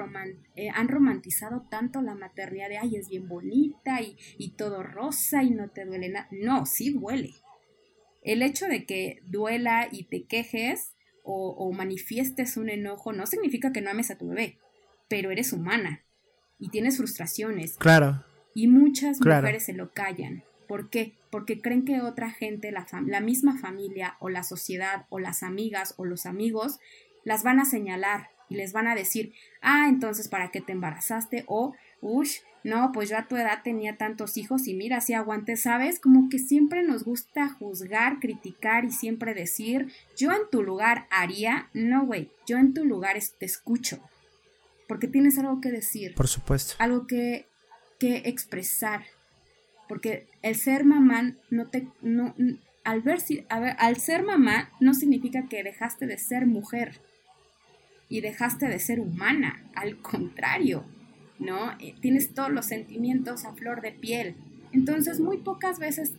[SPEAKER 2] eh, han romantizado tanto la maternidad de, ay, es bien bonita y, y todo rosa y no te duele nada. No, sí duele. El hecho de que duela y te quejes o, o, manifiestes un enojo no significa que no ames a tu bebé, pero eres humana y tienes frustraciones.
[SPEAKER 1] Claro.
[SPEAKER 2] Y muchas mujeres se lo callan. ¿Por qué? Porque creen que otra gente, la, la misma familia o la sociedad o las amigas o los amigos, las van a señalar y les van a decir, ah, entonces, ¿para qué te embarazaste? O, uff, no, pues yo a tu edad tenía tantos hijos y mira, si aguantes, ¿sabes? Como que siempre nos gusta juzgar, criticar y siempre decir, yo en tu lugar haría, no, güey, yo en tu lugar te escucho, porque tienes algo que decir.
[SPEAKER 1] Por supuesto.
[SPEAKER 2] Algo que, que expresar, porque el ser mamá no te, no, al ver, a ver, al ser mamá no significa que dejaste de ser mujer y dejaste de ser humana, al contrario, ¿no? Eh, tienes todos los sentimientos a flor de piel. Entonces, muy pocas veces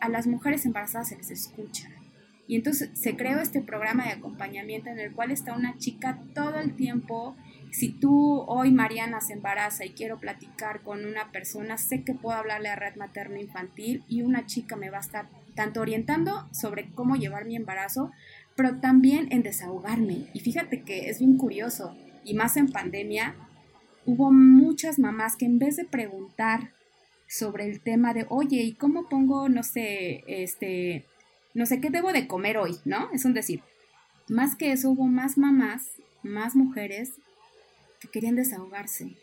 [SPEAKER 2] a las mujeres embarazadas se les escucha. Y entonces se creó este programa de acompañamiento en el cual está una chica todo el tiempo. Si tú hoy, Mariana, se embaraza y quiero platicar con una persona, sé que puedo hablarle a red materno infantil y una chica me va a estar tanto orientando sobre cómo llevar mi embarazo, pero también en desahogarme. Y fíjate que es bien curioso, y más en pandemia, hubo muchas mamás que en vez de preguntar sobre el tema de, oye, ¿y cómo pongo, no sé, este, no sé qué debo de comer hoy, ¿no? Es un decir. Más que eso, hubo más mamás, más mujeres que querían desahogarse,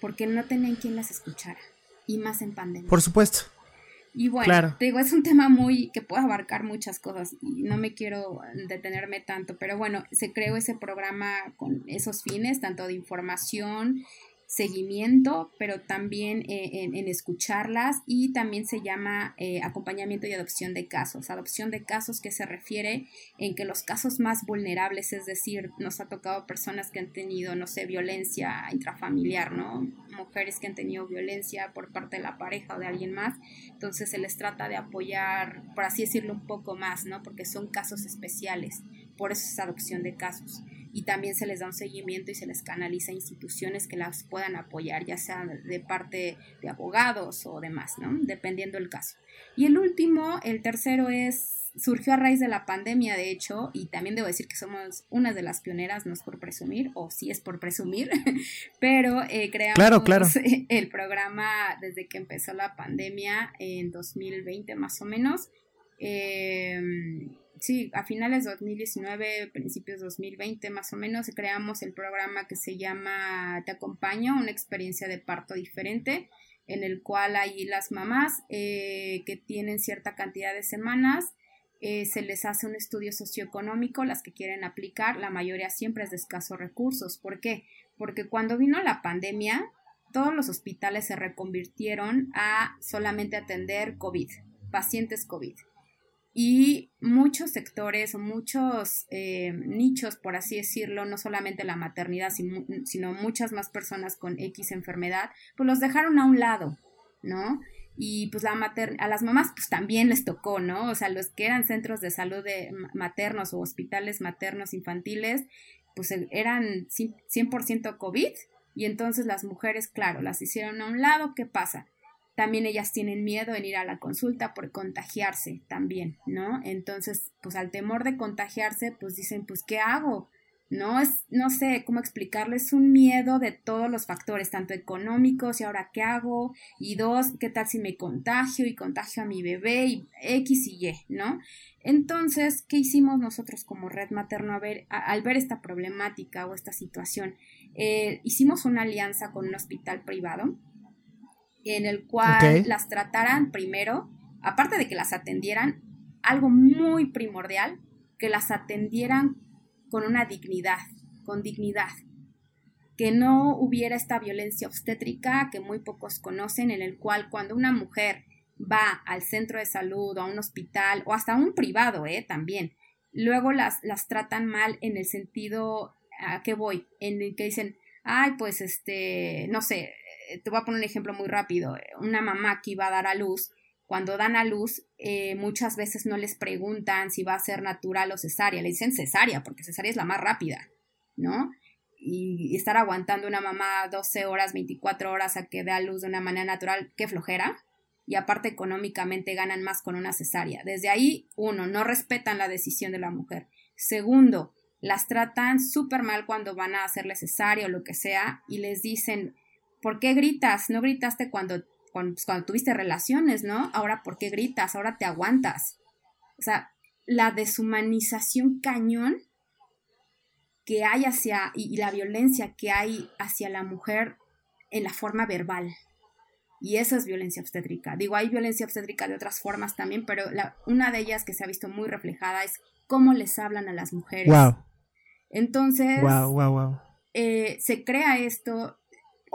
[SPEAKER 2] porque no tenían quien las escuchara, y más en pandemia.
[SPEAKER 1] Por supuesto.
[SPEAKER 2] Y bueno, te digo, es un tema muy que puede abarcar muchas cosas y no me quiero detenerme tanto, pero bueno, se creó ese programa con esos fines, tanto de información, seguimiento, pero también eh, en, escucharlas y también se llama eh, acompañamiento y adopción de casos. Adopción de casos que se refiere en que los casos más vulnerables, es decir, nos ha tocado personas que han tenido, no sé, violencia intrafamiliar, ¿no? Mujeres que han tenido violencia por parte de la pareja o de alguien más, entonces se les trata de apoyar, por así decirlo, un poco más, ¿no? Porque son casos especiales, por eso es adopción de casos y también se les da un seguimiento y se les canaliza a instituciones que las puedan apoyar, ya sea de parte de abogados o demás, ¿no? Dependiendo el caso. Y el último, el tercero es surgió a raíz de la pandemia, de hecho, y también debo decir que somos una de las pioneras, no es por presumir, o sí es por presumir, pero eh, creamos
[SPEAKER 1] claro, claro.
[SPEAKER 2] el programa desde que empezó la pandemia en 2020 más o menos. Eh, sí, a finales de 2019, principios de 2020 más o menos, creamos el programa que se llama Te acompaño, una experiencia de parto diferente, en el cual hay las mamás eh, que tienen cierta cantidad de semanas, eh, se les hace un estudio socioeconómico, las que quieren aplicar, la mayoría siempre es de escasos recursos. ¿Por qué? Porque cuando vino la pandemia, todos los hospitales se reconvirtieron a solamente atender COVID, pacientes COVID y muchos sectores o muchos eh, nichos, por así decirlo, no solamente la maternidad, sino, muchas más personas con X enfermedad, pues los dejaron a un lado, ¿no? Y pues la a las mamás pues también les tocó, ¿no? O sea, los que eran centros de salud de maternos o hospitales maternos infantiles, pues e, eran 100% COVID y entonces las mujeres, claro, las hicieron a un lado, ¿qué pasa? También ellas tienen miedo en ir a la consulta por contagiarse también, ¿no? Entonces, pues al temor de contagiarse, pues dicen, pues, ¿qué hago? No es, no sé cómo explicarles, un miedo de todos los factores, tanto económicos y ahora qué hago, y dos, qué tal si me contagio y contagio a mi bebé, y X y Y, ¿no? Entonces, ¿qué hicimos nosotros como red materno a ver, al ver esta problemática o esta situación? Eh, hicimos una alianza con un hospital privado, en el cual las trataran primero, aparte de que las atendieran, algo muy primordial, que las atendieran con una dignidad, con dignidad, que no hubiera esta violencia obstétrica que muy pocos conocen, en el cual cuando una mujer va al centro de salud o a un hospital o hasta a un privado, eh, también, luego las, las tratan mal en el sentido, ¿a qué voy? En el que dicen, ay, pues este, no sé, te voy a poner un ejemplo muy rápido. Una mamá que iba a dar a luz, cuando dan a luz, eh, muchas veces no les preguntan si va a ser natural o cesárea. Le dicen cesárea, porque cesárea es la más rápida, ¿no? Y estar aguantando una mamá 12 horas, 24 horas a que dé a luz de una manera natural, qué flojera. Y aparte económicamente ganan más con una cesárea. Desde ahí, uno, no respetan la decisión de la mujer. Segundo, las tratan súper mal cuando van a hacerle cesárea o lo que sea y les dicen, ¿por qué gritas? No gritaste cuando, pues, cuando, tuviste relaciones, ¿no? Ahora, ¿por qué gritas? Ahora te aguantas. O sea, la deshumanización cañón que hay hacia, y, la violencia que hay hacia la mujer en la forma verbal. Y eso es violencia obstétrica. Digo, hay violencia obstétrica de otras formas también, pero la, una de ellas que se ha visto muy reflejada es cómo les hablan a las mujeres.
[SPEAKER 1] Wow.
[SPEAKER 2] Entonces,
[SPEAKER 1] wow, wow, wow.
[SPEAKER 2] Eh, se crea esto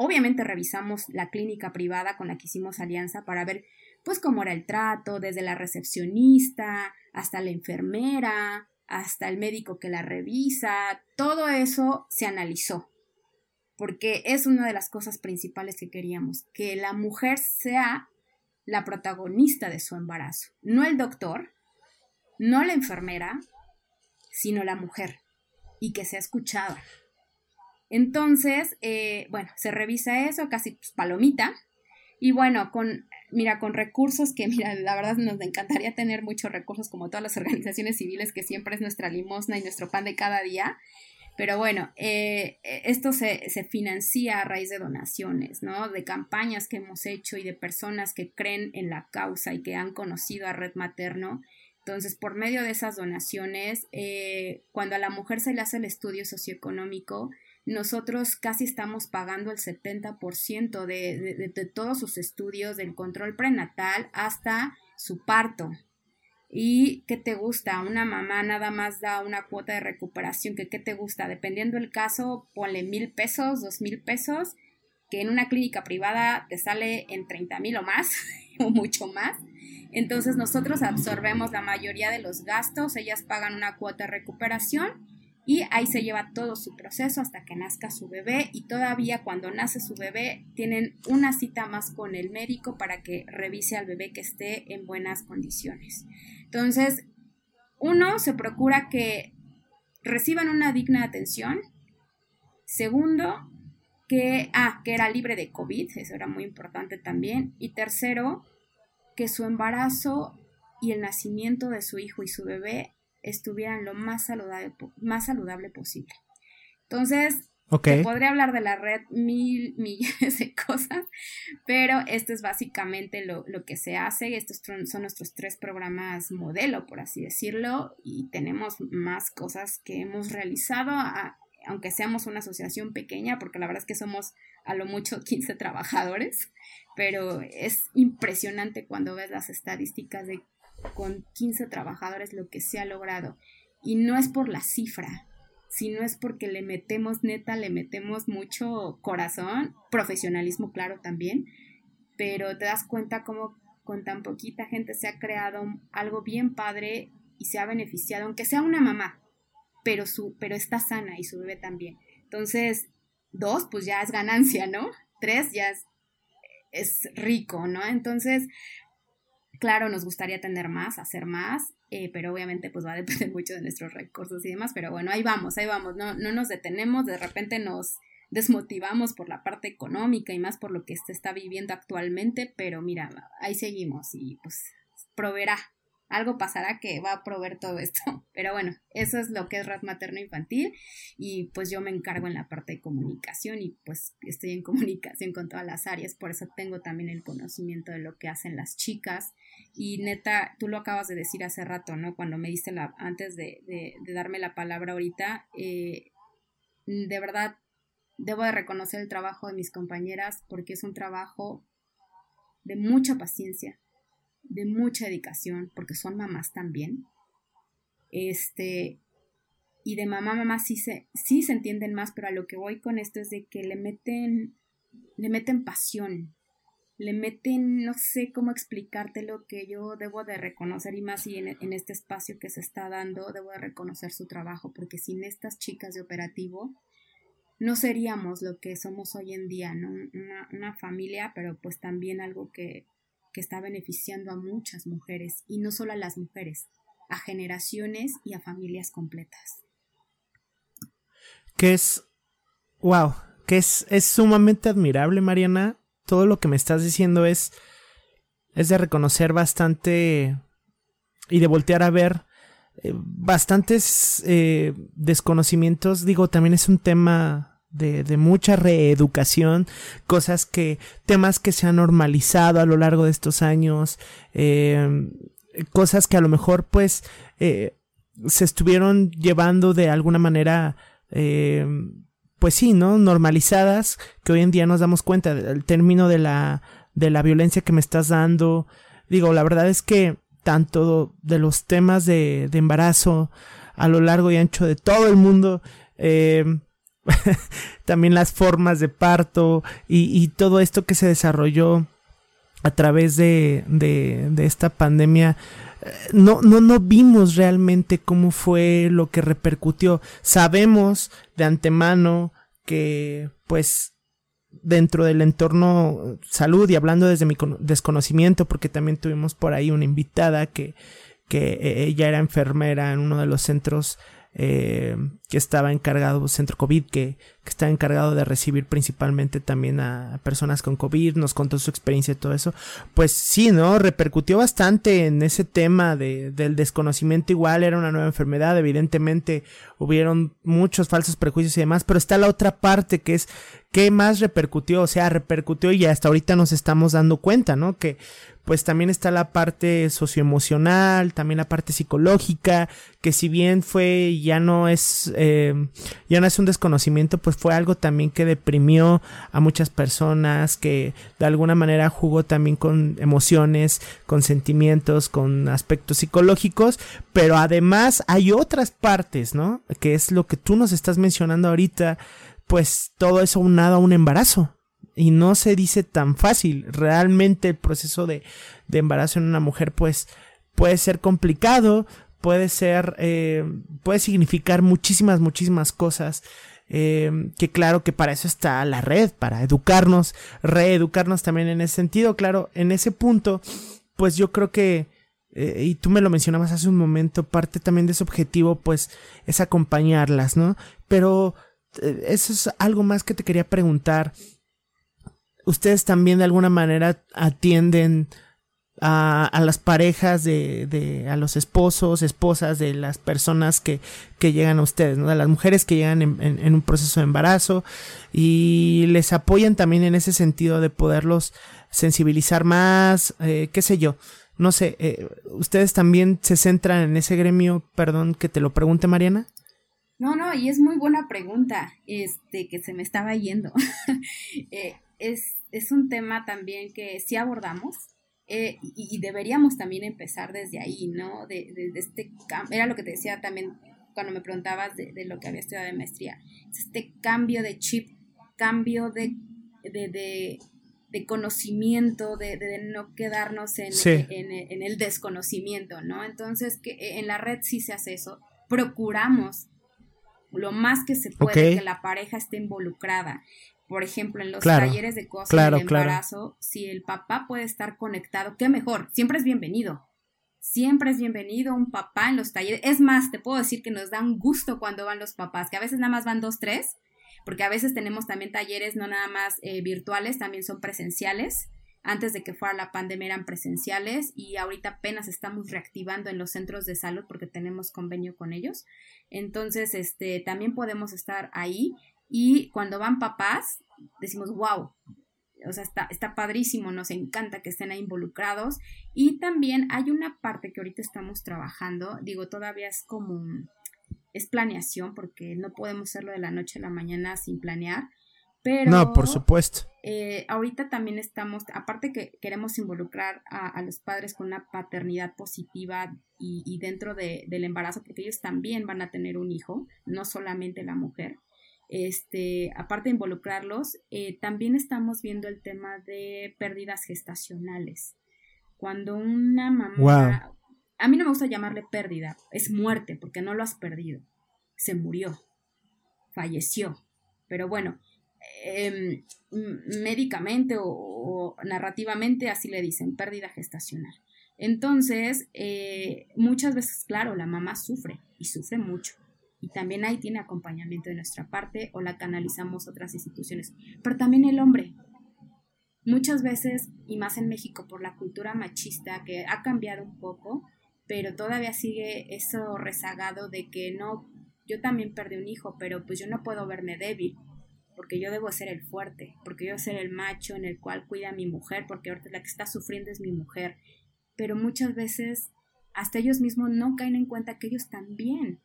[SPEAKER 2] Obviamente revisamos la clínica privada con la que hicimos alianza para ver pues cómo era el trato, desde la recepcionista hasta la enfermera, hasta el médico que la revisa, todo eso se analizó, porque es una de las cosas principales que queríamos, que la mujer sea la protagonista de su embarazo, no el doctor, no la enfermera, sino la mujer, y que sea escuchada. Entonces, eh, bueno, se revisa eso, casi pues, palomita. Y bueno, con, mira, con recursos que, mira, la verdad nos encantaría tener muchos recursos como todas las organizaciones civiles, que siempre es nuestra limosna y nuestro pan de cada día. Pero bueno, eh, esto se, se, financia a raíz de donaciones, ¿no? De campañas que hemos hecho y de personas que creen en la causa y que han conocido a Red Materno. Entonces, por medio de esas donaciones, eh, cuando a la mujer se le hace el estudio socioeconómico, nosotros casi estamos pagando el 70% de, de, todos sus estudios, del control prenatal hasta su parto. ¿Y qué te gusta? Una mamá nada más da una cuota de recuperación, que qué te gusta? Dependiendo del caso, ponle mil pesos, dos mil pesos, que en una clínica privada te sale en 30 mil o más, o mucho más. Entonces nosotros absorbemos la mayoría de los gastos, ellas pagan una cuota de recuperación y ahí se lleva todo su proceso hasta que nazca su bebé y todavía cuando nace su bebé tienen una cita más con el médico para que revise al bebé que esté en buenas condiciones. Entonces, uno se procura que reciban una digna atención. Segundo, que, ah, que era libre de COVID, eso era muy importante también. Y tercero, que su embarazo y el nacimiento de su hijo y su bebé estuvieran lo más saludable, más saludable posible. Entonces, podría hablar de la red mil millones de cosas, pero esto es básicamente lo, que se hace. Estos son nuestros tres programas modelo, por así decirlo, y tenemos más cosas que hemos realizado, aunque seamos una asociación pequeña, porque la verdad es que somos a lo mucho 15 trabajadores, pero es impresionante cuando ves las estadísticas de con 15 trabajadores lo que se ha logrado. Y no es por la cifra, sino es porque le metemos neta, le metemos mucho corazón, profesionalismo claro también, pero te das cuenta cómo con tan poquita gente se ha creado algo bien padre y se ha beneficiado, aunque sea una mamá, pero, su, pero está sana y su bebé también. Entonces, dos, pues ya es ganancia, ¿no? Tres, ya es, es rico, ¿no? Entonces, Claro, nos gustaría tener más, hacer más, eh, pero obviamente pues va a depender mucho de nuestros recursos y demás, pero bueno, ahí vamos, ahí vamos, no, no nos detenemos, de repente nos desmotivamos por la parte económica y más por lo que se está viviendo actualmente, pero mira, ahí seguimos y pues proveerá, algo pasará que va a proveer todo esto. Pero bueno, eso es lo que es red materno infantil y pues yo me encargo en la parte de comunicación y pues estoy en comunicación con todas las áreas, por eso tengo también el conocimiento de lo que hacen las chicas y neta, tú lo acabas de decir hace rato, ¿no? Cuando me diste la, antes de, de, darme la palabra ahorita, eh, de verdad debo de reconocer el trabajo de mis compañeras porque es un trabajo de mucha paciencia, de mucha dedicación, porque son mamás también. Este, y de mamá mamá sí se, sí se entienden más, pero a lo que voy con esto es de que le meten, le meten pasión, le meten, no sé cómo explicarte lo que yo debo de reconocer y más y en, en, este espacio que se está dando, debo de reconocer su trabajo, porque sin estas chicas de operativo no seríamos lo que somos hoy en día, ¿no? Una, una familia, pero pues también algo que, está beneficiando a muchas mujeres y no solo a las mujeres, a generaciones y a familias completas.
[SPEAKER 1] Que es, wow, que es, es sumamente admirable, Mariana. Todo lo que me estás diciendo es, es de reconocer bastante y de voltear a ver eh, bastantes eh, desconocimientos. Digo, también es un tema de, mucha reeducación, cosas que, temas que se han normalizado a lo largo de estos años, eh, cosas que a lo mejor pues eh, se estuvieron llevando de alguna manera, eh, pues sí, ¿no? Normalizadas, que hoy en día nos damos cuenta del término de la, de la violencia que me estás dando. Digo, la verdad es que tanto de los temas de, de embarazo a lo largo y ancho de todo el mundo, eh, también las formas de parto y, todo esto que se desarrolló a través de, de, esta pandemia. Eh, no, no, no vimos realmente cómo fue lo que repercutió. Sabemos de antemano que, pues, dentro del entorno salud y hablando desde mi desconocimiento, porque también tuvimos por ahí una invitada que, que eh, ella era enfermera en uno de los centros eh, que estaba encargado, centro COVID, que, que está encargado de recibir principalmente también a personas con COVID, nos contó su experiencia y todo eso, pues sí, ¿no? Repercutió bastante en ese tema de, del desconocimiento igual, era una nueva enfermedad, evidentemente hubieron muchos falsos prejuicios y demás, pero está la otra parte que es qué más repercutió, o sea, repercutió y hasta ahorita nos estamos dando cuenta, ¿no? Que pues también está la parte socioemocional, también la parte psicológica, que si bien fue, ya no es, eh, ya no es un desconocimiento, pues fue algo también que deprimió a muchas personas, que de alguna manera jugó también con emociones, con sentimientos, con aspectos psicológicos, pero además hay otras partes, ¿no? Que es lo que tú nos estás mencionando ahorita, pues todo eso unado a un embarazo y no se dice tan fácil. Realmente el proceso de, de embarazo en una mujer pues puede ser complicado, puede ser, eh, puede significar muchísimas, muchísimas cosas. Eh, que claro que para eso está la red, para educarnos, reeducarnos también en ese sentido. Claro, en ese punto, pues yo creo que, eh, y tú me lo mencionabas hace un momento, parte también de ese objetivo, pues, es acompañarlas, ¿no? Pero eso es algo más que te quería preguntar. Ustedes también de alguna manera atienden a, a las parejas de, de, a los esposos, esposas de las personas que, que llegan a ustedes, ¿no? De las mujeres que llegan en, en, un proceso de embarazo y les apoyan también en ese sentido de poderlos sensibilizar más, eh, qué sé yo. No sé, eh, ¿ustedes también se centran en ese gremio? Perdón que te lo pregunte, Mariana.
[SPEAKER 2] No, no, y es muy buena pregunta, este, que se me estaba yendo. eh, es, es un tema también que sí abordamos, eh, y, deberíamos también empezar desde ahí, ¿no? De, de, este era lo que te decía también cuando me preguntabas de, de, lo que había estudiado de maestría, este cambio de chip, cambio de, de, conocimiento, de, no quedarnos en, en, el desconocimiento, ¿no? Entonces, que en la red sí se hace eso, procuramos lo más que se puede que la pareja esté involucrada por ejemplo, en los talleres de cosas del embarazo, si el papá puede estar conectado, qué mejor, siempre es bienvenido. Siempre es bienvenido un papá en los talleres. Es más, te puedo decir que nos da un gusto cuando van los papás, que a veces nada más van dos, tres, porque a veces tenemos también talleres no nada más eh, virtuales, también son presenciales. Antes de que fuera la pandemia eran presenciales y ahorita apenas estamos reactivando en los centros de salud porque tenemos convenio con ellos. Entonces, este, también podemos estar ahí y cuando van papás, decimos, wow, o sea, está, está padrísimo, nos encanta que estén ahí involucrados. Y también hay una parte que ahorita estamos trabajando, digo, todavía es como, es planeación, porque no podemos hacerlo de la noche a la mañana sin planear. Pero,
[SPEAKER 1] no, por supuesto.
[SPEAKER 2] Eh, ahorita también estamos, aparte que queremos involucrar a, los padres con una paternidad positiva y, y dentro de, del embarazo, porque ellos también van a tener un hijo, no solamente la mujer este, aparte de involucrarlos, eh, también estamos viendo el tema de pérdidas gestacionales. Cuando una mamá, a mí no me gusta llamarle pérdida, es muerte, porque no lo has perdido, se murió, falleció. Pero bueno, em, médicamente o, narrativamente así le dicen, pérdida gestacional. Entonces, eh, muchas veces, claro, la mamá sufre y sufre mucho y también ahí tiene acompañamiento de nuestra parte o la canalizamos otras instituciones. Pero también el hombre. Muchas veces, y más en México por la cultura machista que ha cambiado un poco, pero todavía sigue eso rezagado de que no, yo también perdí un hijo, pero pues yo no puedo verme débil, porque yo debo ser el fuerte, porque yo debo ser el macho en el cual cuida a mi mujer, porque ahorita la que está sufriendo es mi mujer. Pero muchas veces hasta ellos mismos no caen en cuenta que ellos también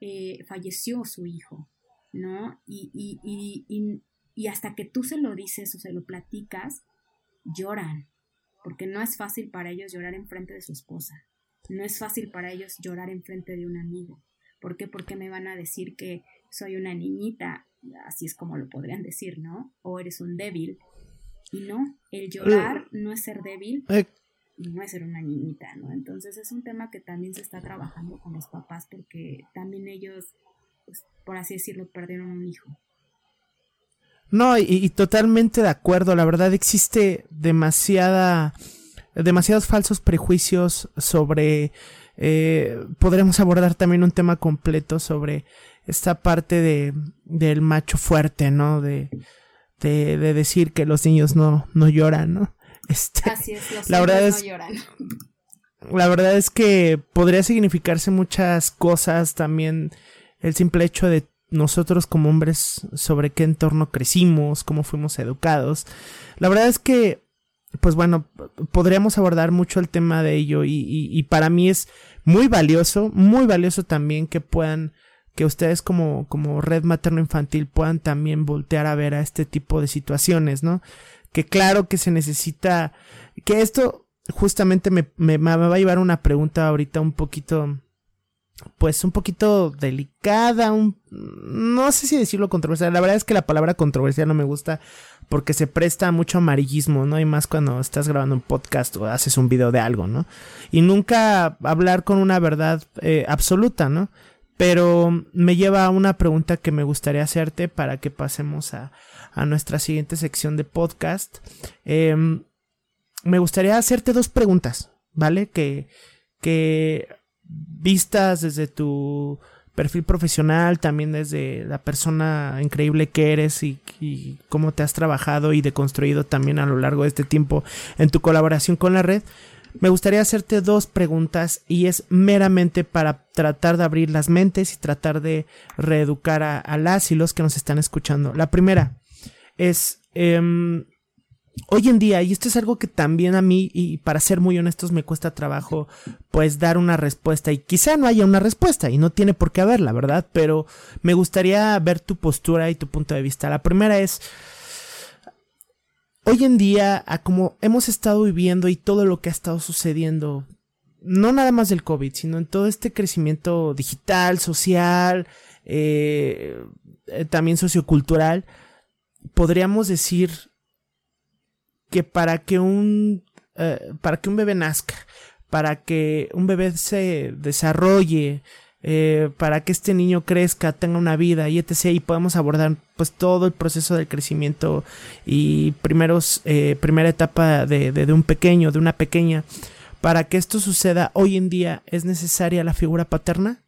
[SPEAKER 2] eh, falleció su hijo, ¿no? Y, y, y, y, hasta que tú se lo dices o se lo platicas, lloran, porque no es fácil para ellos llorar en frente de su esposa, no es fácil para ellos llorar en frente de un amigo. ¿Por qué? Porque me van a decir que soy una niñita, así es como lo podrían decir, ¿no? O eres un débil. Y no, el llorar no es ser débil, eh, no es ser una niñita, ¿no? Entonces es un tema que también se está trabajando con los papás porque también ellos, pues, por así decirlo, perdieron un hijo.
[SPEAKER 1] No, y, totalmente de acuerdo. La verdad existe demasiada, demasiados falsos prejuicios sobre. Eh, podremos abordar también un tema completo sobre esta parte de del macho fuerte, ¿no? De, de, de decir que los niños no, no lloran, ¿no?
[SPEAKER 2] Este, Así es, los la verdad es, no lloran.
[SPEAKER 1] La verdad es que podría significarse muchas cosas también el simple hecho de nosotros como hombres sobre qué entorno crecimos, cómo fuimos educados. La verdad es que, pues bueno, podríamos abordar mucho el tema de ello y, y, para mí es muy valioso, muy valioso también que puedan, que ustedes como, como red materno infantil puedan también voltear a ver a este tipo de situaciones, ¿no? que claro que se necesita, que esto justamente me, me, va a llevar una pregunta ahorita un poquito pues un poquito delicada, un, no sé si decirlo controversial, la verdad es que la palabra controversial no me gusta porque se presta mucho amarillismo, ¿no? Y más cuando estás grabando un podcast o haces un video de algo, ¿no? Y nunca hablar con una verdad eh, absoluta, ¿no? Pero me lleva a una pregunta que me gustaría hacerte para que pasemos a, a nuestra siguiente sección de podcast. Em, me gustaría hacerte dos preguntas, ¿vale? Que, que vistas desde tu perfil profesional, también desde la persona increíble que eres y, cómo te has trabajado y deconstruido también a lo largo de este tiempo en tu colaboración con la red, me gustaría hacerte dos preguntas y es meramente para tratar de abrir las mentes y tratar de reeducar a, las y los que nos están escuchando. La primera es, em, hoy en día, y esto es algo que también a mí, y para ser muy honestos, me cuesta trabajo, pues dar una respuesta. Y quizá no haya una respuesta, y no tiene por qué haberla, ¿verdad? Pero me gustaría ver tu postura y tu punto de vista. La primera es, hoy en día, a como hemos estado viviendo y todo lo que ha estado sucediendo, no nada más del COVID, sino en todo este crecimiento digital, social, eh, eh, también sociocultural, podríamos decir que para que un eh, para que un bebé nazca, para que un bebé se desarrolle, eh, para que este niño crezca, tenga una vida y etc. y podamos abordar pues todo el proceso del crecimiento y primeros eh, primera etapa de, de, de un pequeño, de una pequeña. Para que esto suceda hoy en día es necesaria la figura paterna.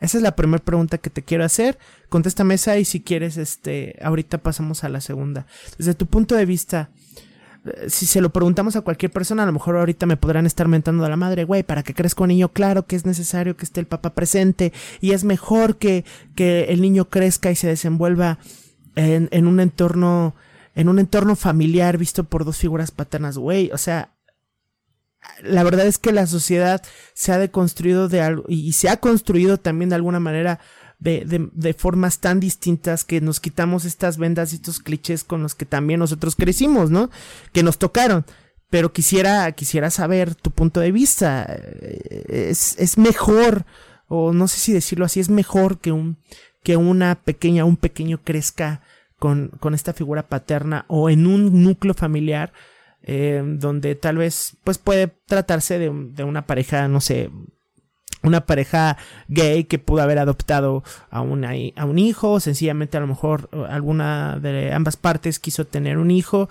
[SPEAKER 1] Esa es la primera pregunta que te quiero hacer. Contéstame esa y si quieres, este, ahorita pasamos a la segunda. Desde tu punto de vista, si se lo preguntamos a cualquier persona, a lo mejor ahorita me podrán estar mentando a la madre, güey, para que crezca un niño, claro que es necesario que esté el papá presente y es mejor que, que el niño crezca y se desenvuelva en, en un entorno, en un entorno familiar visto por dos figuras paternas, güey, o sea, la verdad es que la sociedad se ha deconstruido de algo y se ha construido también de alguna manera de, de, formas tan distintas que nos quitamos estas vendas y estos clichés con los que también nosotros crecimos, ¿no? Que nos tocaron. Pero quisiera, quisiera saber tu punto de vista. Es, es mejor, o no sé si decirlo así, es mejor que un, que una pequeña, un pequeño crezca con, con esta figura paterna o en un núcleo familiar eh, donde tal vez pues puede tratarse de, de, una pareja, no sé, una pareja gay que pudo haber adoptado a, una, a un hijo, sencillamente a lo mejor eh, alguna de ambas partes quiso tener un hijo.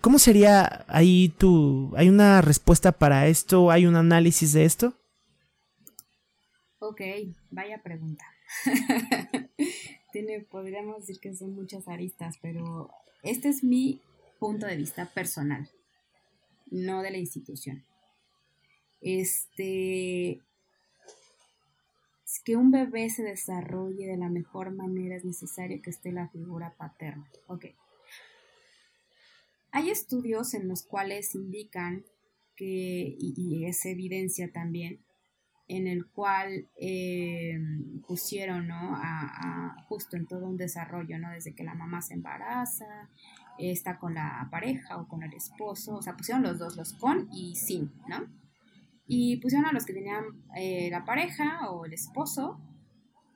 [SPEAKER 1] ¿Cómo sería ahí tu... ¿Hay una respuesta para esto? ¿Hay un análisis de esto?
[SPEAKER 2] Ok, vaya pregunta. Tiene, podríamos decir que son muchas aristas, pero este es mi punto de vista personal, no de la institución. Este, que un bebé se desarrolle de la mejor manera es necesario que esté la figura paterna. Ok. Hay estudios en los cuales indican que, y, es evidencia también, en el cual eh, pusieron, ¿no? A, justo en todo un desarrollo, ¿no? Desde que la mamá se embaraza, está con la pareja o con el esposo, o sea, pusieron los dos, los con y sin, ¿no? Y pusieron a los que tenían eh, la pareja o el esposo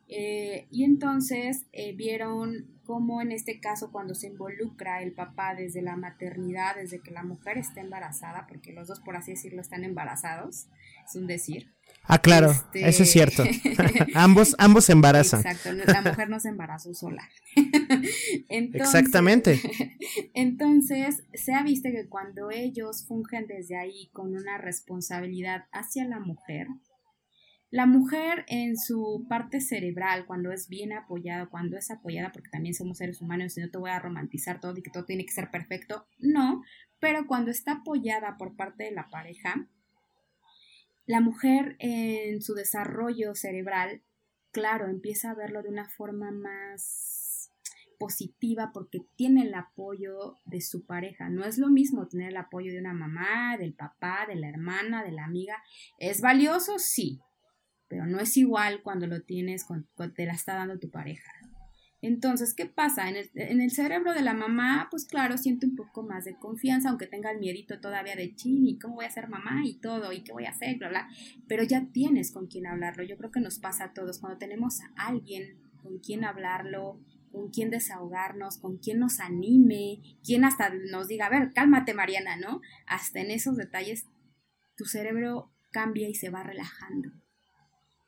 [SPEAKER 2] eh, y entonces eh, vieron cómo en este caso cuando se involucra el papá desde la maternidad, desde que la mujer está embarazada, porque los dos por así decirlo están embarazados, es un decir,
[SPEAKER 1] Ah, claro, este, eso es cierto. ambos, ambos se embarazan.
[SPEAKER 2] Exacto, la mujer no se embarazó sola.
[SPEAKER 1] Exactamente.
[SPEAKER 2] Entonces, se ha visto que cuando ellos fungen desde ahí con una responsabilidad hacia la mujer, la mujer en su parte cerebral, cuando es bien apoyada, cuando es apoyada, porque también somos seres humanos y no te voy a romantizar todo y que todo tiene que ser perfecto, no, pero cuando está apoyada por parte de la pareja, la mujer en su desarrollo cerebral, claro, empieza a verlo de una forma más positiva porque tiene el apoyo de su pareja. No es lo mismo tener el apoyo de una mamá, del papá, de la hermana, de la amiga. ¿Es valioso? Sí, pero no es igual cuando lo tienes, cuando te la está dando tu pareja. Entonces, ¿qué pasa? En el, cerebro de la mamá, pues claro, siente un poco más de confianza, aunque tenga el miedito todavía de chin, y cómo voy a ser mamá y todo, y qué voy a hacer, bla, bla. Pero ya tienes con quién hablarlo. Yo creo que nos pasa a todos cuando tenemos a alguien con quien hablarlo, con quien desahogarnos, con quien nos anime, quien hasta nos diga, a ver, cálmate Mariana, ¿no? Hasta en esos detalles tu cerebro cambia y se va relajando.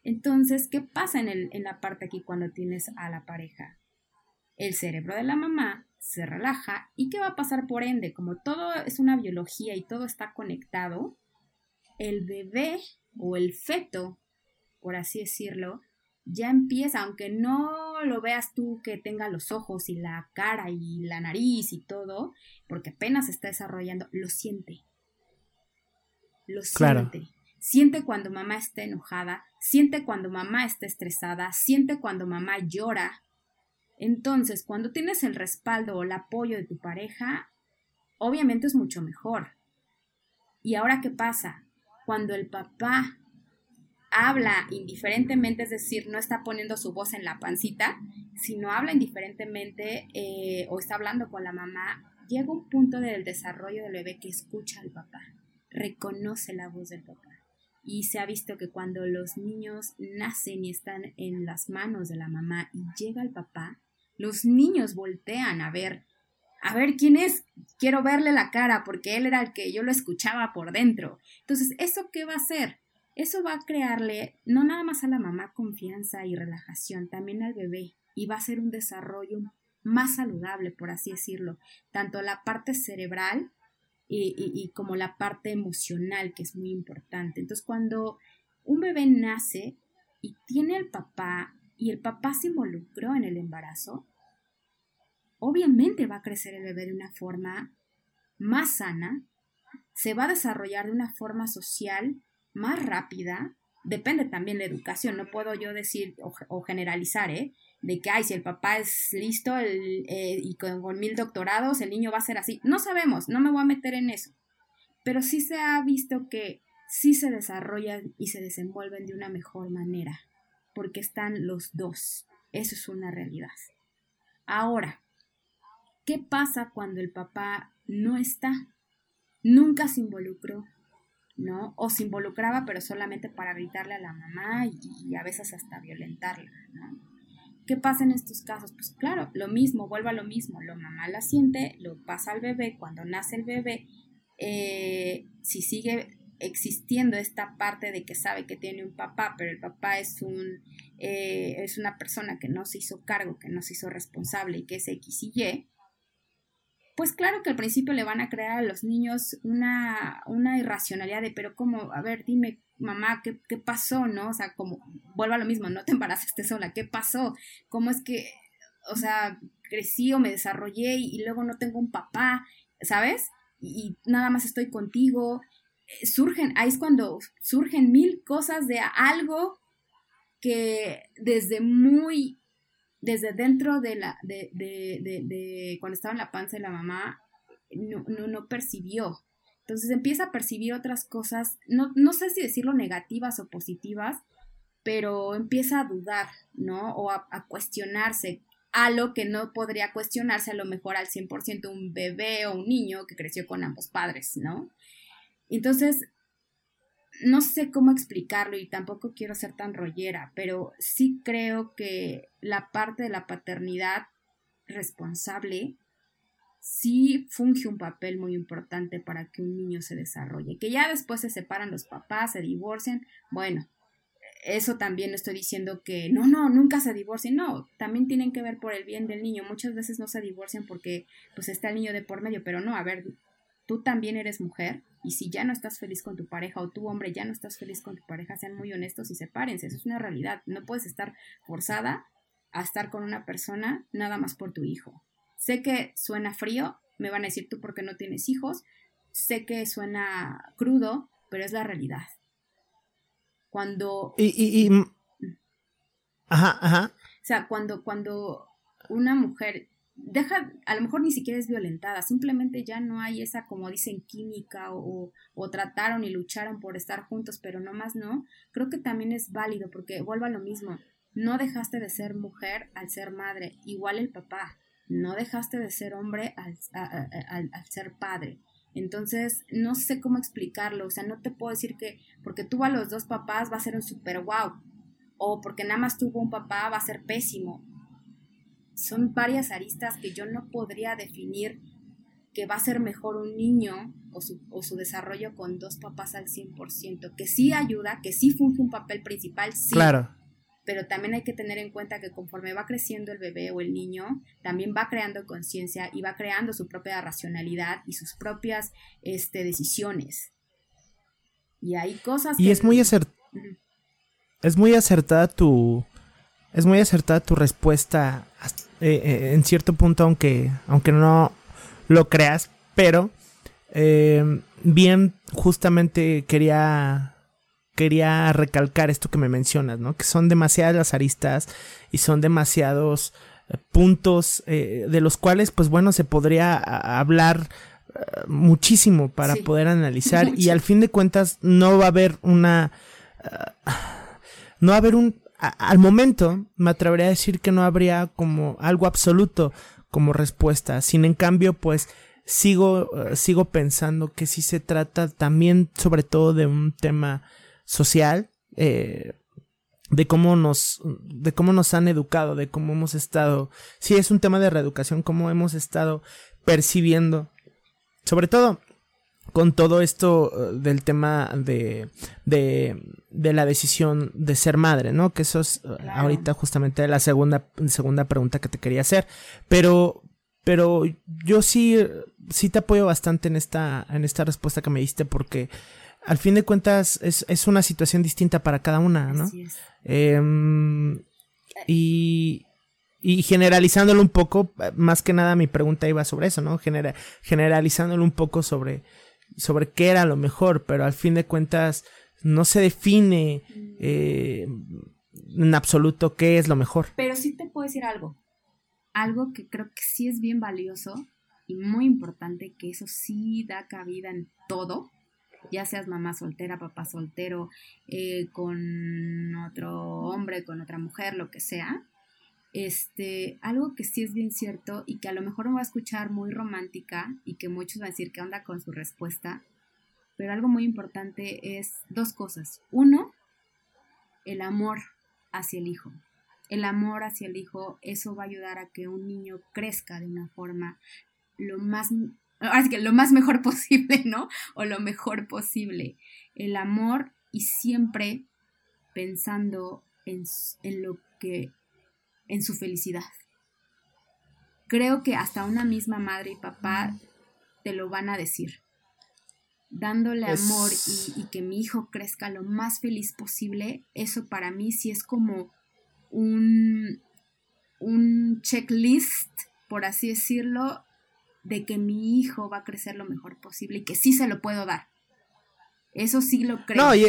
[SPEAKER 2] Entonces, ¿qué pasa en, el, en la parte aquí cuando tienes a la pareja? El cerebro de la mamá se relaja y ¿qué va a pasar por ende? Como todo es una biología y todo está conectado, el bebé o el feto, por así decirlo, ya empieza, aunque no lo veas tú que tenga los ojos y la cara y la nariz y todo, porque apenas está desarrollando, lo siente. Lo siente. Siente cuando mamá está enojada, siente cuando mamá está estresada, siente cuando mamá llora. Entonces, cuando tienes el respaldo o el apoyo de tu pareja, obviamente es mucho mejor. ¿Y ahora qué pasa? Cuando el papá habla indiferentemente, es decir, no está poniendo su voz en la pancita, sino habla indiferentemente eh, o está hablando con la mamá, llega un punto del desarrollo del bebé que escucha al papá, reconoce la voz del papá. Y se ha visto que cuando los niños nacen y están en las manos de la mamá y llega el papá, los niños voltean a ver, a ver quién es, quiero verle la cara porque él era el que yo lo escuchaba por dentro. Entonces, ¿eso qué va a hacer? Eso va a crearle no nada más a la mamá confianza y relajación, también al bebé y va a ser un desarrollo más saludable, por así decirlo, tanto la parte cerebral y, como la parte emocional, que es muy importante. Entonces, cuando un bebé nace y tiene al papá y el papá se involucró en el embarazo, obviamente va a crecer el bebé de una forma más sana, se va a desarrollar de una forma social más rápida, depende también de la educación, no puedo yo decir o, generalizar, ¿eh? De que, ay, si el papá es listo eh, y con, mil doctorados, el niño va a ser así. No sabemos, no me voy a meter en eso. Pero sí se ha visto que sí se desarrollan y se desenvuelven de una mejor manera, porque están los dos. Eso es una realidad. Ahora, ¿qué pasa cuando el papá no está? Nunca se involucró, ¿no? O se involucraba, pero solamente para gritarle a la mamá y, a veces hasta violentarla, ¿no? ¿Qué pasa en estos casos? Pues claro, lo mismo, vuelve a lo mismo, la mamá la siente, lo pasa al bebé, cuando nace el bebé, eh, si sigue existiendo esta parte de que sabe que tiene un papá, pero el papá es un eh, es una persona que no se hizo cargo, que no se hizo responsable y que es X y Y, pues claro que al principio le van a crear a los niños una, una irracionalidad de, pero como, a ver, dime, mamá, ¿qué, ¿qué, pasó? ¿No? O sea, como, vuelvo a lo mismo, no te embarazaste sola, ¿qué pasó? ¿Cómo es que, o sea, crecí o me desarrollé y, luego no tengo un papá, ¿sabes? Y, nada más estoy contigo. Eh, surgen, ahí es cuando surgen mil cosas de algo que desde muy desde dentro de la, de, de, de, cuando estaba en la panza de la mamá, no, no, no, percibió. Entonces empieza a percibir otras cosas, no, no sé si decirlo negativas o positivas, pero empieza a dudar, ¿no? O a, a cuestionarse a lo que no podría cuestionarse a lo mejor al 100% un bebé o un niño que creció con ambos padres, ¿no? Entonces, no sé cómo explicarlo y tampoco quiero ser tan rollera, pero sí creo que la parte de la paternidad responsable sí funge un papel muy importante para que un niño se desarrolle. Que ya después se separan los papás, se divorcian, bueno, eso también estoy diciendo que no, no, nunca se divorcien, no, también tienen que ver por el bien del niño. Muchas veces no se divorcian porque pues está el niño de por medio, pero no, a ver, tú también eres mujer y si ya no estás feliz con tu pareja o tú hombre ya no estás feliz con tu pareja, sean muy honestos y sepárense, eso es una realidad, no puedes estar forzada a estar con una persona nada más por tu hijo. Sé que suena frío, me van a decir tú porque no tienes hijos, sé que suena crudo, pero es la realidad. Cuando...
[SPEAKER 1] Y, y, y... Ajá, ajá.
[SPEAKER 2] O sea, cuando, cuando una mujer deja, a lo mejor ni siquiera es violentada, simplemente ya no hay esa, como dicen, química o, o, trataron y lucharon por estar juntos, pero no más no, creo que también es válido porque vuelvo a lo mismo. no dejaste de ser mujer al ser madre, igual el papá, no dejaste de ser hombre al, ser padre. Entonces, no sé cómo explicarlo, o sea, no te puedo decir que porque tuvo a los dos papás va a ser un super wow, o porque nada más tuvo un papá va a ser pésimo. Son varias aristas que yo no podría definir que va a ser mejor un niño o su, o su desarrollo con dos papás al 100%, que sí ayuda, que sí funge un papel principal, sí.
[SPEAKER 1] Claro
[SPEAKER 2] pero también hay que tener en cuenta que conforme va creciendo el bebé o el niño, también va creando conciencia y va creando su propia racionalidad y sus propias este, decisiones. Y hay cosas...
[SPEAKER 1] Y es muy acertada. Es muy acertada tu... Es muy acertada tu respuesta eh, eh, en cierto punto, aunque, aunque no lo creas, pero eh, bien justamente quería quería recalcar esto que me mencionas, ¿no? Que son demasiadas las aristas y son demasiados eh, puntos eh, de los cuales, pues bueno, se podría hablar eh, muchísimo para poder analizar y al fin de cuentas no va a haber una... no va a haber un... al momento me atrevería a decir que no habría como algo absoluto como respuesta. Sin en cambio, pues sigo, sigo pensando que sí se trata también sobre todo de un tema social, eh, de cómo nos, de cómo nos han educado, de cómo hemos estado, sí es un tema de reeducación, cómo hemos estado percibiendo, sobre todo con todo esto eh, del tema de, de, de la decisión de ser madre, ¿no? Que eso es eh, ahorita justamente la segunda, segunda pregunta que te quería hacer, pero, pero yo sí, sí te apoyo bastante en esta, en esta respuesta que me diste porque al fin de cuentas es, una situación distinta para cada una, ¿no? Em, y, y generalizándolo un poco, más que nada mi pregunta iba sobre eso, ¿no? generalizándolo un poco sobre, sobre qué era lo mejor, pero al fin de cuentas no se define eh, en absoluto qué es lo mejor.
[SPEAKER 2] Pero sí te puedo decir algo, algo que creo que sí es bien valioso y muy importante, que eso sí da cabida en todo, ya seas mamá soltera, papá soltero, eh, con otro hombre, con otra mujer, lo que sea. Este, algo que sí es bien cierto y que a lo mejor me va a escuchar muy romántica y que muchos van a decir qué onda con su respuesta, pero algo muy importante es dos cosas. Uno, el amor hacia el hijo. El amor hacia el hijo, eso va a ayudar a que un niño crezca de una forma lo más así que lo más mejor posible, ¿no? O lo mejor posible. El amor y siempre pensando en, en lo que, en su felicidad. Creo que hasta una misma madre y papá te lo van a decir. Dándole amor y, y que mi hijo crezca lo más feliz posible, eso para mí sí es como un, un checklist, por así decirlo, de que mi hijo va a crecer lo mejor posible y que sí se lo puedo dar. Eso sí lo creo.
[SPEAKER 1] No, y,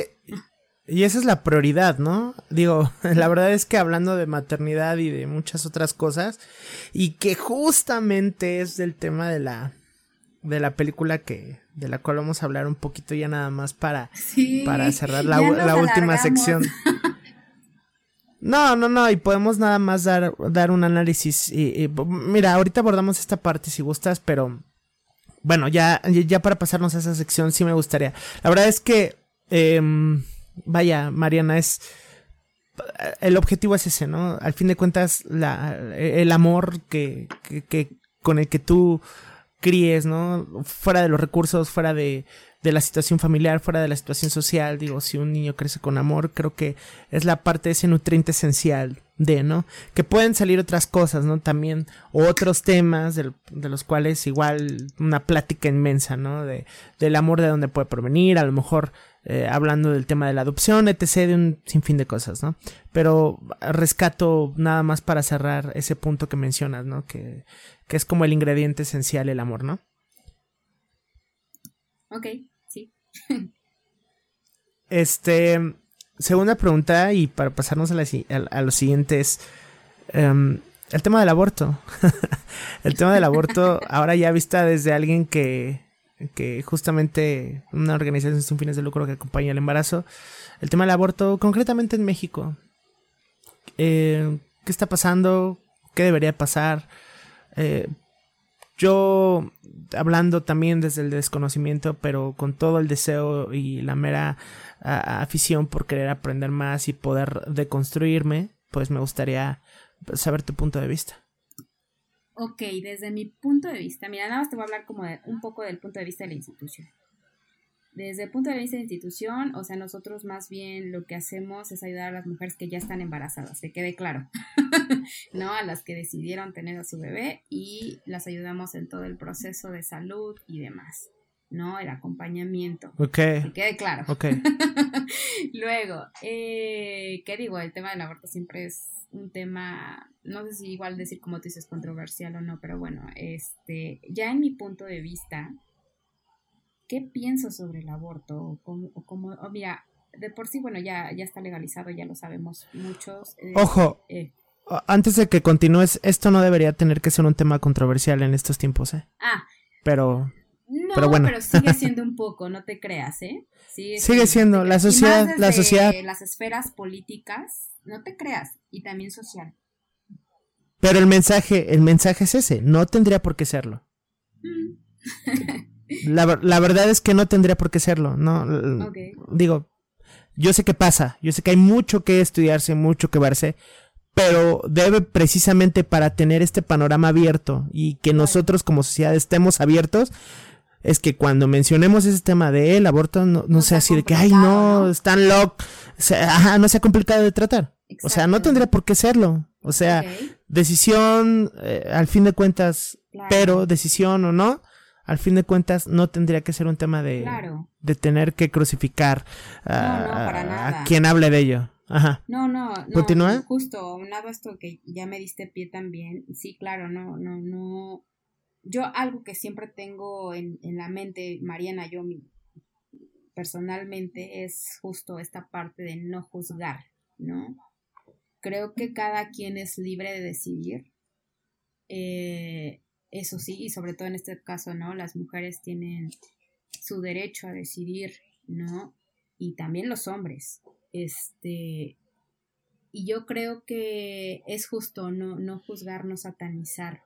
[SPEAKER 1] esa es la prioridad, ¿no? Digo, la verdad es que hablando de maternidad y de muchas otras cosas, y que justamente es del tema de la de la película que de la cual vamos a hablar un poquito ya nada más para para cerrar la, la última sección. No, no, no, y podemos nada más dar, dar un análisis. Mira, ahorita abordamos esta parte si gustas, pero bueno, ya, ya para pasarnos a esa sección sí me gustaría. La verdad es que, em, vaya, Mariana, es... El objetivo es ese, ¿no? Al fin de cuentas, la, el amor que, que, que con el que tú críes, ¿no? Fuera de los recursos, fuera de, de la situación familiar, fuera de la situación social, digo, si un niño crece con amor, creo que es la parte de ese nutriente esencial de, ¿no? Que pueden salir otras cosas, ¿no? También otros temas de, los cuales igual una plática inmensa, ¿no? De, del amor de dónde puede provenir, a lo mejor eh, hablando del tema de la adopción, etc., de un sinfín de cosas, ¿no? Pero rescato nada más para cerrar ese punto que mencionas, ¿no? Que, que es como el ingrediente esencial el amor, ¿no?
[SPEAKER 2] Ok.
[SPEAKER 1] Este, segunda pregunta y para pasarnos a, la, a, los siguientes. Em, el tema del aborto. el tema del aborto, ahora ya vista desde alguien que, que justamente una organización sin fines de lucro que acompaña el embarazo. El tema del aborto, concretamente en México. eh, qué está pasando, qué debería pasar. Eh, yo, hablando también desde el desconocimiento, pero con todo el deseo y la mera afición por querer aprender más y poder deconstruirme, pues me gustaría saber tu punto de vista.
[SPEAKER 2] Ok, desde mi punto de vista, mira, nada más te voy a hablar como de, un poco del punto de vista de la institución. Desde el punto de vista de institución, o sea, nosotros más bien lo que hacemos es ayudar a las mujeres que ya están embarazadas, que quede claro, ¿no? A las que decidieron tener a su bebé y las ayudamos en todo el proceso de salud y demás, ¿no? El acompañamiento.
[SPEAKER 1] Ok.
[SPEAKER 2] Que quede claro.
[SPEAKER 1] Ok.
[SPEAKER 2] Luego, eh, ¿qué digo? El tema del aborto siempre es un tema, no sé si igual decir como tú dices controversial o no, pero bueno, este, ya en mi punto de vista, ¿qué pienso sobre el aborto? O como, mira, de por sí, bueno, ya, ya está legalizado, ya lo sabemos muchos.
[SPEAKER 1] Eh, Ojo, eh. antes de que continúes, esto no debería tener que ser un tema controversial en estos tiempos, ¿eh?
[SPEAKER 2] Ah.
[SPEAKER 1] Pero...
[SPEAKER 2] No, pero, bueno. pero sigue siendo un poco, no te creas, ¿eh?
[SPEAKER 1] Sigue, siendo, la sociedad, la sociedad.
[SPEAKER 2] Las esferas políticas, no te creas, y también social.
[SPEAKER 1] Pero el mensaje, el mensaje es ese, no tendría por qué serlo. Mm. La, verdad es que no tendría por qué serlo, ¿no? Digo, yo sé que pasa, yo sé que hay mucho que estudiarse, mucho que verse, pero debe precisamente para tener este panorama abierto y que nosotros como sociedad estemos abiertos, es que cuando mencionemos ese tema del aborto, no, sea así de que, ay, no, están locos, ajá, no sea complicado de tratar. O sea, no tendría por qué serlo. O sea, decisión, eh, al fin de cuentas, pero decisión o no, al fin de cuentas no tendría que ser un tema de, de tener que crucificar a, quien hable de ello. Ajá.
[SPEAKER 2] No, no, no. ¿Continúa? Justo, unado a esto que ya me diste pie también. Sí, claro, no, no, no. Yo algo que siempre tengo en, en la mente, Mariana, yo personalmente, es justo esta parte de no juzgar, ¿no? Creo que cada quien es libre de decidir. Eh, eso sí, y sobre todo en este caso, ¿no? Las mujeres tienen su derecho a decidir, ¿no? Y también los hombres. Este, y yo creo que es justo no, no juzgar, no satanizar,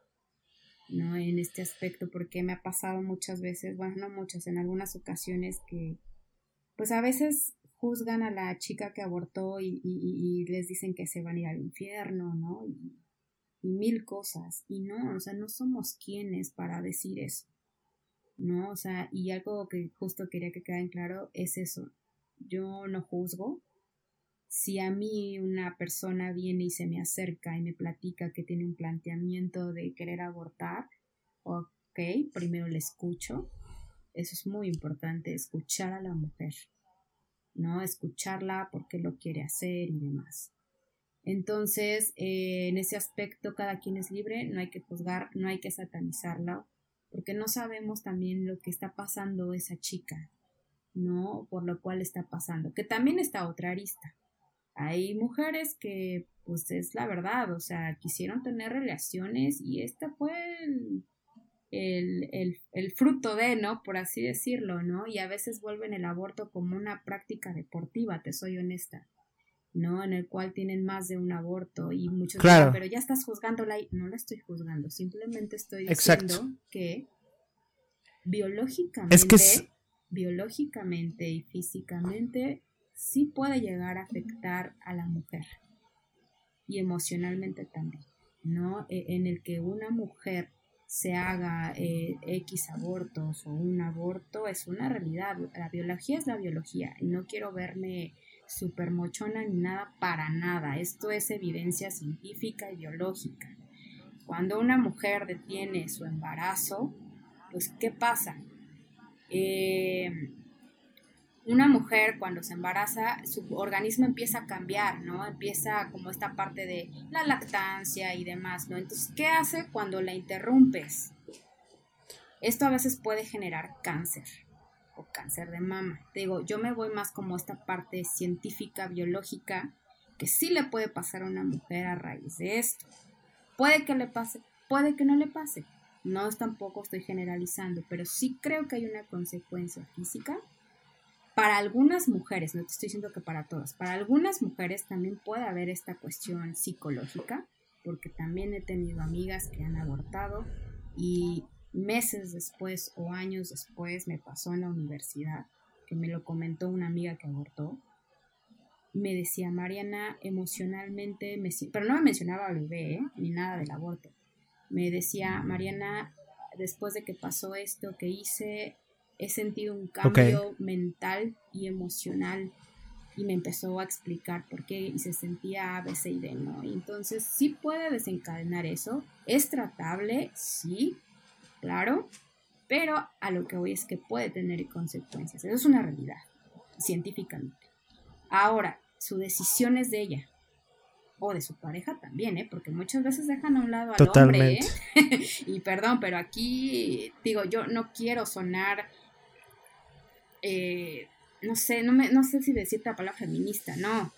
[SPEAKER 2] ¿no? En este aspecto, porque me ha pasado muchas veces, bueno, no muchas, en algunas ocasiones que, pues a veces juzgan a la chica que abortó y, y, y les dicen que se van a ir al infierno, ¿no? Y, y mil cosas. Y no, o sea, no somos quienes para decir eso. ¿No? O sea, y algo que justo quería que quede en claro es eso. Yo no juzgo. Si a mí una persona viene y se me acerca y me platica que tiene un planteamiento de querer abortar, ok, primero le escucho. Eso es muy importante, escuchar a la mujer, ¿no? Escucharla porque lo quiere hacer y demás. Entonces, eh, en ese aspecto, cada quien es libre, no hay que juzgar, no hay que satanizarla, porque no sabemos también lo que está pasando esa chica, ¿no? Por lo cual está pasando, que también está otra arista. Hay mujeres que, pues es la verdad, o sea, quisieron tener relaciones y este fue el, el, el, el, fruto de, ¿no? Por así decirlo, ¿no? Y a veces vuelven el aborto como una práctica deportiva, te soy honesta. ¿No? En el cual tienen más de un aborto y muchos
[SPEAKER 1] claro.
[SPEAKER 2] pero ya estás juzgándola y no la estoy juzgando, simplemente estoy diciendo que biológicamente, biológicamente y físicamente sí puede llegar a afectar a la mujer y emocionalmente también, ¿no? E, en el que una mujer se haga eh, X abortos o un aborto es una realidad. La biología es la biología y no quiero verme super mochona ni nada para nada. Esto es evidencia científica y biológica. Cuando una mujer detiene su embarazo, pues ¿qué pasa? Eh, una mujer cuando se embaraza, su organismo empieza a cambiar, ¿no? Empieza como esta parte de la lactancia y demás, ¿no? Entonces, ¿qué hace cuando la interrumpes? Esto a veces puede generar cáncer cáncer de mama. Digo, yo me voy más como esta parte científica, biológica, que sí le puede pasar a una mujer a raíz de esto. Puede que le pase, puede que no le pase. No tampoco estoy generalizando, pero sí creo que hay una consecuencia física para algunas mujeres, no te estoy diciendo que para todas, para algunas mujeres también puede haber esta cuestión psicológica, porque también he tenido amigas que han abortado y meses después o años después me pasó en la universidad, que me lo comentó una amiga que abortó, me decía Mariana emocionalmente, me, pero no me mencionaba al bebé ¿eh? ni nada del aborto. Me decía Mariana, después de que pasó esto que hice, he sentido un cambio mental y emocional y me empezó a explicar por qué y se sentía A, B, C y D, ¿no? Y entonces sí puede desencadenar eso, es tratable, sí, claro, pero a lo que voy es que puede tener consecuencias, eso es una realidad, científicamente. Ahora, su decisión es de ella. O de su pareja también, ¿eh? Porque muchas veces dejan a un lado al hombre, ¿eh? y perdón, pero aquí, digo, yo no quiero sonar, eh, no sé, no, me, no sé si decir la palabra feminista, no.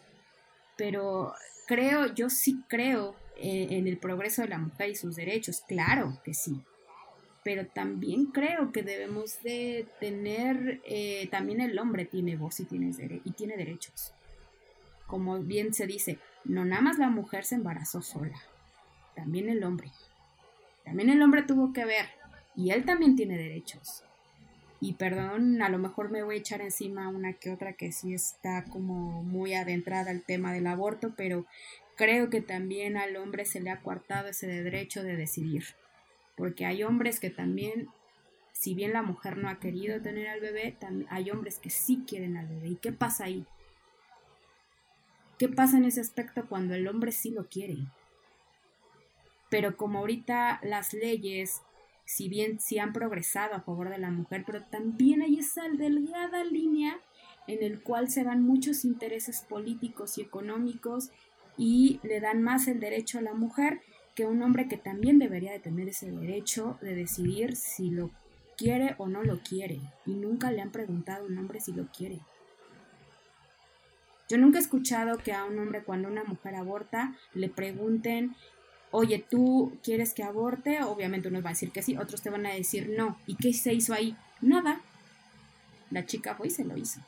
[SPEAKER 2] Pero creo, yo sí creo en el progreso de la mujer y sus derechos, claro que sí pero también creo que debemos de tener, eh, también el hombre tiene voz y tiene, y tiene derechos. Como bien se dice, no nada más la mujer se embarazó sola, también el hombre. También el hombre tuvo que ver y él también tiene derechos. Y perdón, a lo mejor me voy a echar encima una que otra que sí está como muy adentrada al tema del aborto, pero creo que también al hombre se le ha coartado ese derecho de decidir porque hay hombres que también, si bien la mujer no ha querido tener al bebé, hay hombres que sí quieren al bebé. ¿Y qué pasa ahí? ¿Qué pasa en ese aspecto cuando el hombre sí lo quiere? Pero como ahorita las leyes, si bien sí han progresado a favor de la mujer, pero también hay esa delgada línea en el cual se van muchos intereses políticos y económicos y le dan más el derecho a la mujer que un hombre que también debería de tener ese derecho de decidir si lo quiere o no lo quiere. Y nunca le han preguntado a un hombre si lo quiere. Yo nunca he escuchado que a un hombre cuando una mujer aborta le pregunten, oye, ¿tú quieres que aborte? Obviamente uno va a decir que sí, otros te van a decir no. ¿Y qué se hizo ahí? Nada. La chica fue y se lo hizo.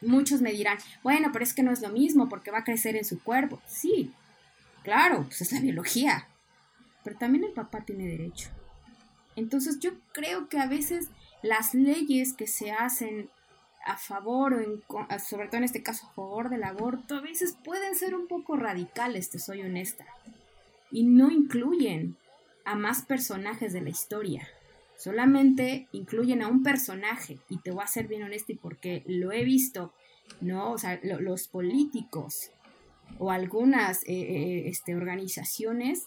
[SPEAKER 2] Muchos me dirán, bueno, pero es que no es lo mismo porque va a crecer en su cuerpo. Sí, Claro, pues es la biología. Pero también el papá tiene derecho. Entonces yo creo que a veces las leyes que se hacen a favor o en, sobre todo en este caso a favor del aborto, a veces pueden ser un poco radicales, te soy honesta. Y no incluyen a más personajes de la historia. Solamente incluyen a un personaje. Y te voy a ser bien honesto y porque lo he visto, ¿no? O sea, los políticos o algunas eh, eh, este, organizaciones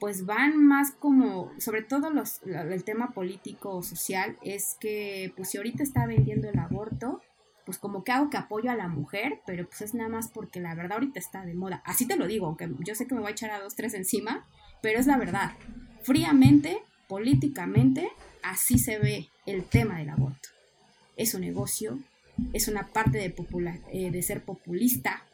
[SPEAKER 2] pues van más como, sobre todo los, el tema político o social, es que pues si ahorita está vendiendo el aborto, pues como que hago que apoyo a la mujer, pero pues es nada más porque la verdad ahorita está de moda. Así te lo digo, aunque yo sé que me voy a echar a dos, tres encima, pero es la verdad. Fríamente, políticamente, así se ve el tema del aborto. Es un negocio, es una parte de, popular, eh, de ser populista,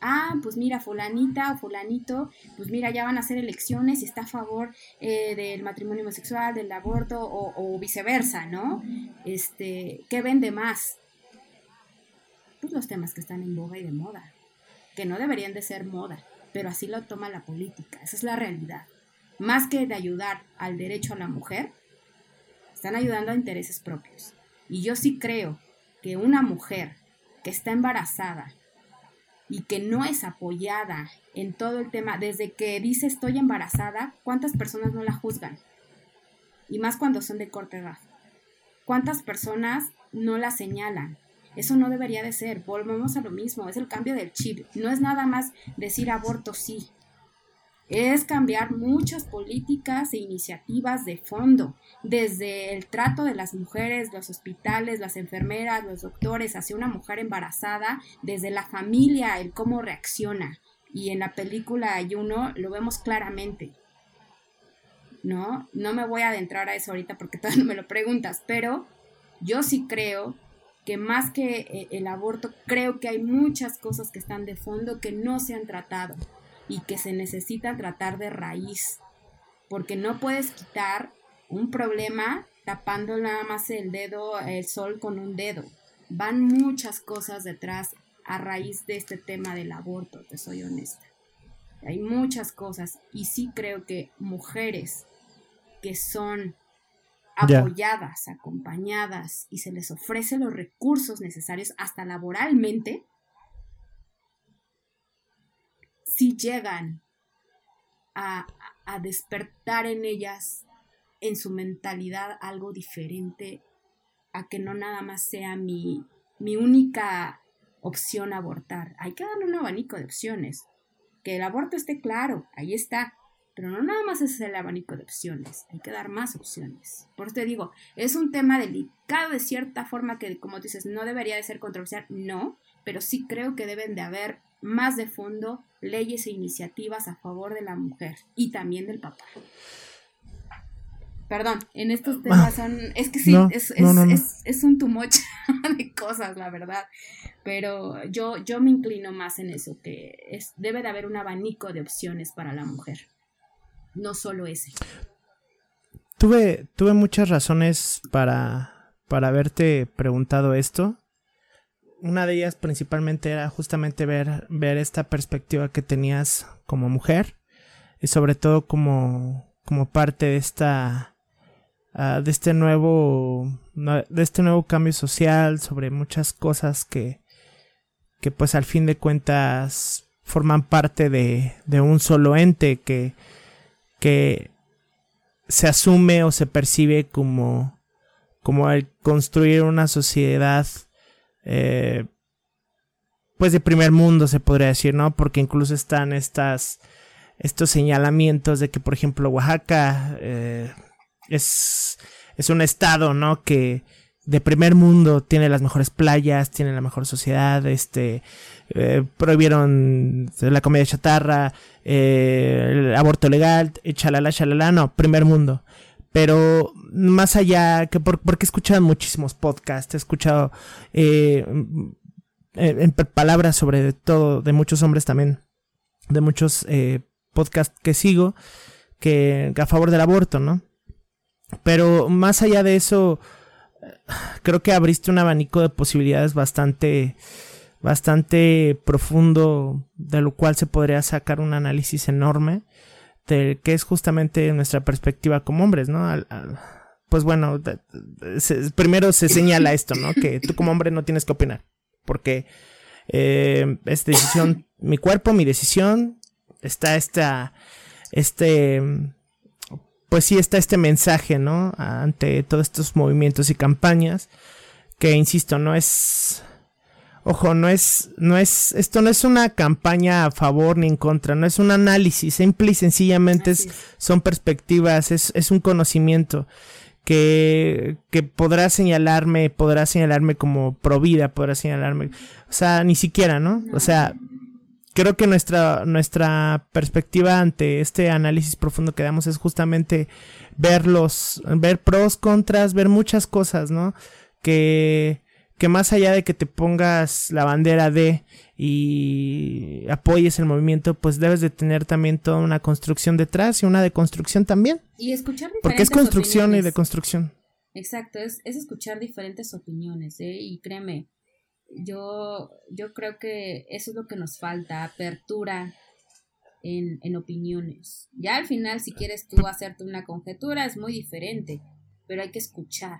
[SPEAKER 2] ah, pues mira, fulanita o fulanito, pues mira, ya van a hacer elecciones y está a favor eh, del matrimonio homosexual, del aborto o, viceversa, ¿no? Este, ¿qué vende más? Pues los temas que están en boga y de moda, que no deberían de ser moda, pero así lo toma la política, esa es la realidad. Más que de ayudar al derecho a la mujer, están ayudando a intereses propios. Y yo sí creo que una mujer que está embarazada y que no es apoyada en todo el tema, desde que dice estoy embarazada, ¿cuántas personas no la juzgan? Y más cuando son de corta edad. ¿Cuántas personas no la señalan? Eso no debería de ser. Volvemos a lo mismo. Es el cambio del chip. No es nada más decir aborto sí es cambiar muchas políticas e iniciativas de fondo, desde el trato de las mujeres, los hospitales, las enfermeras, los doctores hacia una mujer embarazada, desde la familia, el cómo reacciona. Y en la película Ayuno lo vemos claramente. ¿No? No me voy a adentrar a eso ahorita porque todavía no me lo preguntas, pero yo sí creo que más que eh, el aborto, creo que hay muchas cosas que están de fondo que no se han tratado y que se necesita tratar de raíz, porque no puedes quitar un problema tapando nada más el dedo, el sol con un dedo. van muchas cosas detrás a raíz de este tema del aborto, te soy honesta. Hay muchas cosas y sí creo que mujeres que son apoyadas, acompañadas y se les ofrece los recursos necesarios hasta laboralmente, si llegan a, a despertar en ellas, en su mentalidad, algo diferente, a que no nada más sea mi, mi única opción abortar. Hay que darle un abanico de opciones. Que el aborto esté claro, ahí está. Pero no nada más es el abanico de opciones, hay que dar más opciones. Por eso te digo, es un tema delicado de cierta forma que, como dices, no debería de ser controversial, no, pero sí creo que deben de haber más de fondo leyes e iniciativas a favor de la mujer y también del papá. Perdón, en estos ah. temas son. Es que sí, es, es, es, un tumoche de cosas, la verdad. Pero yo, yo me inclino más en eso, que es, debe de haber un abanico de opciones para la mujer. No solo ese.
[SPEAKER 1] Tuve, tuve muchas razones para, para haberte preguntado esto. Una de ellas principalmente era justamente ver, ver esta perspectiva que tenías como mujer y sobre todo como, como parte de esta Ah, de este nuevo de este nuevo cambio social sobre muchas cosas que que pues al fin de cuentas forman parte de, de un solo ente que que se asume o se percibe como como el construir una sociedad eh, pues de primer mundo se podría decir no porque incluso están estas estos señalamientos de que por ejemplo Oaxaca eh, es, es un estado, ¿no? Que de primer mundo tiene las mejores playas, tiene la mejor sociedad, este, eh, prohibieron la comida chatarra, eh, el aborto legal, chalala, chalala, no, primer mundo. Pero más allá, que por, porque he escuchado muchísimos podcasts, he escuchado eh, en, palabras sobre todo de muchos hombres también, de muchos eh, podcasts que sigo, que a favor del aborto, ¿no? Pero más allá de eso, creo que abriste un abanico de posibilidades bastante, bastante profundo, de lo cual se podría sacar un análisis enorme de qué es justamente nuestra perspectiva como hombres, ¿no? Pues bueno, primero se señala esto, ¿no? Que tú como hombre no tienes que opinar, porque eh, es decisión, mi cuerpo, mi decisión, está esta, este pues sí está este mensaje, ¿no? Ante todos estos movimientos y campañas, que insisto, no es, ojo, no es, no es, esto no es una campaña a favor ni en contra, no es un análisis, simple y sencillamente es, son perspectivas, es, es un conocimiento que, podrá señalarme, podrá señalarme como provida, podrá señalarme, o sea, ni siquiera, ¿no? O sea, creo que nuestra, nuestra perspectiva ante este análisis profundo que damos es justamente ver los, ver pros, contras, ver muchas cosas, ¿no? Que, que más allá de que te pongas la bandera de y apoyes el movimiento, pues debes de tener también toda una construcción detrás y una deconstrucción también.
[SPEAKER 2] Y escuchar diferentes
[SPEAKER 1] Porque es construcción y deconstrucción.
[SPEAKER 2] Exacto, es, es escuchar diferentes opiniones, ¿eh? Y créeme, yo, yo creo que eso es lo que nos falta, apertura en, en opiniones. Ya al final, si quieres tú hacerte una conjetura, es muy diferente, pero hay que escuchar.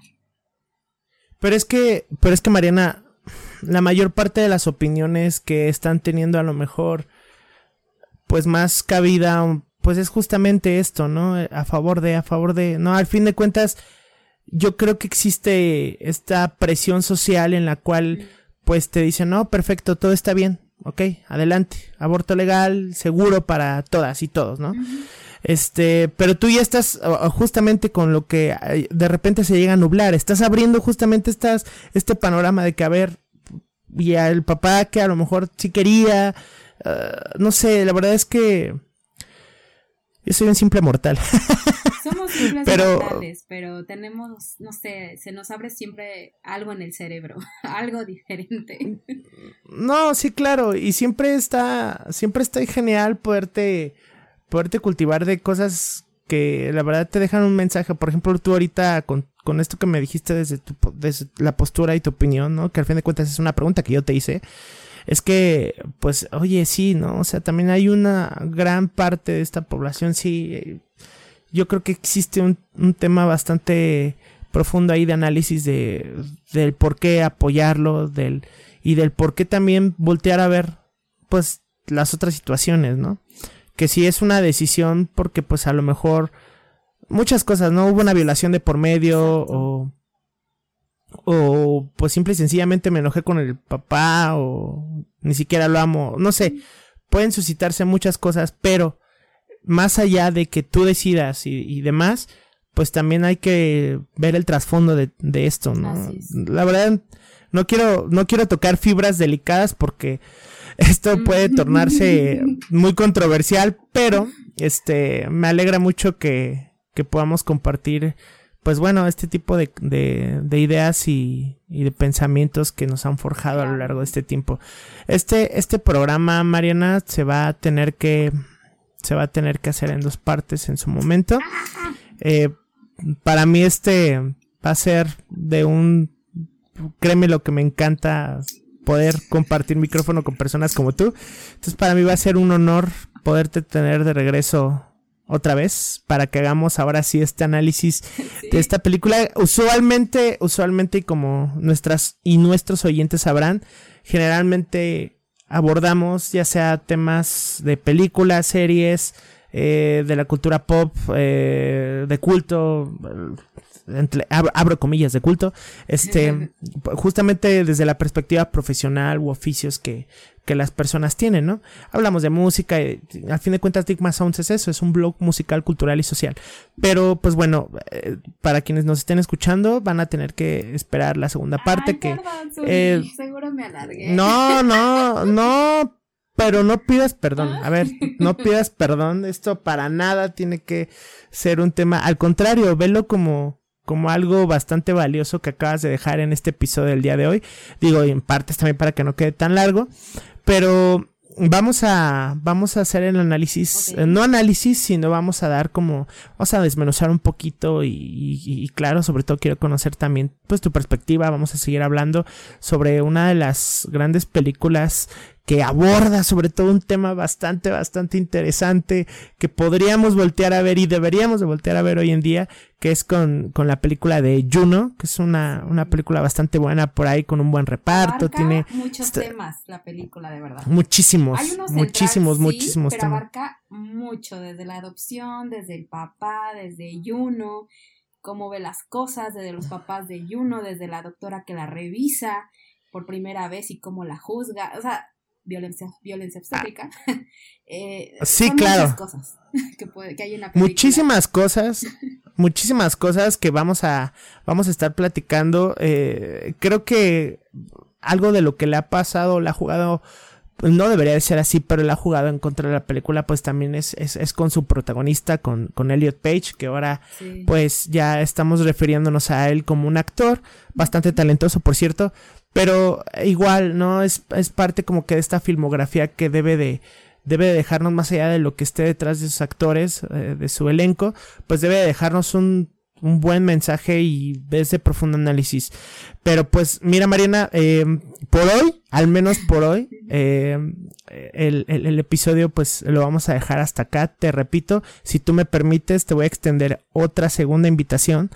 [SPEAKER 1] Pero es que, pero es que Mariana, la mayor parte de las opiniones que están teniendo a lo mejor, pues más cabida, pues es justamente esto, ¿no? A favor de, a favor de, no, al fin de cuentas, yo creo que existe esta presión social en la cual pues te dicen, no, perfecto, todo está bien, ok, adelante, aborto legal, seguro para todas y todos, ¿no? Este, pero tú ya estás justamente con lo que de repente se llega a nublar, estás abriendo justamente estas, este panorama de que, a ver, y el papá que a lo mejor sí quería, ah, no sé, la verdad es que yo soy un simple mortal.
[SPEAKER 2] Somos simples pero... mortales, pero tenemos, no sé, se nos abre siempre algo en el cerebro, algo diferente.
[SPEAKER 1] No, sí, claro, y siempre está, siempre está genial poderte, poderte cultivar de cosas que la verdad te dejan un mensaje. Por ejemplo, tú ahorita con, con esto que me dijiste desde, tu, desde la postura y tu opinión, ¿no? Que al fin de cuentas es una pregunta que yo te hice. Es que, pues, oye, sí, ¿no? O sea, también hay una gran parte de esta población, sí. Yo creo que existe un, un tema bastante profundo ahí de análisis de, del por qué apoyarlo, del, y del por qué también voltear a ver, pues, las otras situaciones, ¿no? Que si es una decisión porque, pues, a lo mejor muchas cosas, ¿no? Hubo una violación de por medio o o pues simple y sencillamente me enojé con el papá o ni siquiera lo amo, no sé, pueden suscitarse muchas cosas, pero más allá de que tú decidas y, demás, pues también hay que ver el trasfondo de, de esto, ¿no? La verdad, no quiero, no quiero tocar fibras delicadas porque esto puede tornarse muy controversial, pero este me alegra mucho que, que podamos compartir pues bueno, este tipo de, de, ideas y, y, de pensamientos que nos han forjado a lo largo de este tiempo. Este, este programa, Mariana, se va a tener que, se va a tener que hacer en dos partes en su momento. Eh, para mí este va a ser de un, créeme lo que me encanta poder compartir micrófono con personas como tú. Entonces para mí va a ser un honor poderte tener de regreso otra vez para que hagamos ahora sí este análisis de esta película. Usualmente, usualmente y como nuestras y nuestros oyentes sabrán, generalmente abordamos ya sea temas de películas, series, eh, de la cultura pop, eh, de culto, abro, comillas de culto, este, justamente desde la perspectiva profesional u oficios que, que las personas tienen, ¿no? Hablamos de música, y, al fin de cuentas Digma Sounds es eso, es un blog musical, cultural y social. Pero, pues bueno, eh, para quienes nos estén escuchando, van a tener que esperar la segunda parte que...
[SPEAKER 2] Eh, seguro me alargué.
[SPEAKER 1] No, no, no, pero no pidas perdón. A ver, no pidas perdón. Esto para nada tiene que ser un tema. Al contrario, velo como como algo bastante valioso que acabas de dejar en este episodio del día de hoy. Digo, en partes también para que no quede tan largo. Pero vamos a vamos a hacer el análisis eh, no análisis sino vamos a dar como vamos a desmenuzar un poquito y, y, claro sobre todo quiero conocer también pues tu perspectiva vamos a seguir hablando sobre una de las grandes películas que aborda sobre todo un tema bastante, bastante interesante que podríamos voltear a ver y deberíamos de voltear a ver hoy en día, que es con, con la película de Juno, que es una, una película bastante buena por ahí con un buen reparto. tiene
[SPEAKER 2] muchos temas la película, de verdad.
[SPEAKER 1] Muchísimos, muchísimos, muchísimos
[SPEAKER 2] pero abarca mucho, desde la adopción, desde el papá, desde Juno, cómo ve las cosas, desde los papás de Juno, desde la doctora que la revisa por primera vez y cómo la juzga. O sea, violencia, violencia obstétrica.
[SPEAKER 1] eh, sí, claro.
[SPEAKER 2] cosas que, hay en la
[SPEAKER 1] Muchísimas cosas, muchísimas cosas que vamos a, vamos a estar platicando. Eh, creo que algo de lo que le ha pasado, le ha jugado no debería de ser así, pero él ha jugado en contra de la película, pues también es, es, es con su protagonista, con, con Elliot Page, que ahora pues ya estamos refiriéndonos a él como un actor, bastante talentoso por cierto, pero igual, ¿no? Es, es parte como que de esta filmografía que debe de, debe de dejarnos más allá de lo que esté detrás de sus actores, eh, de su elenco, pues debe de dejarnos un, un buen mensaje y de ese profundo análisis. Pero pues, mira Mariana, eh, por hoy, al menos por hoy, eh, el, el, el, episodio pues lo vamos a dejar hasta acá. Te repito, si tú me permites, te voy a extender otra segunda invitación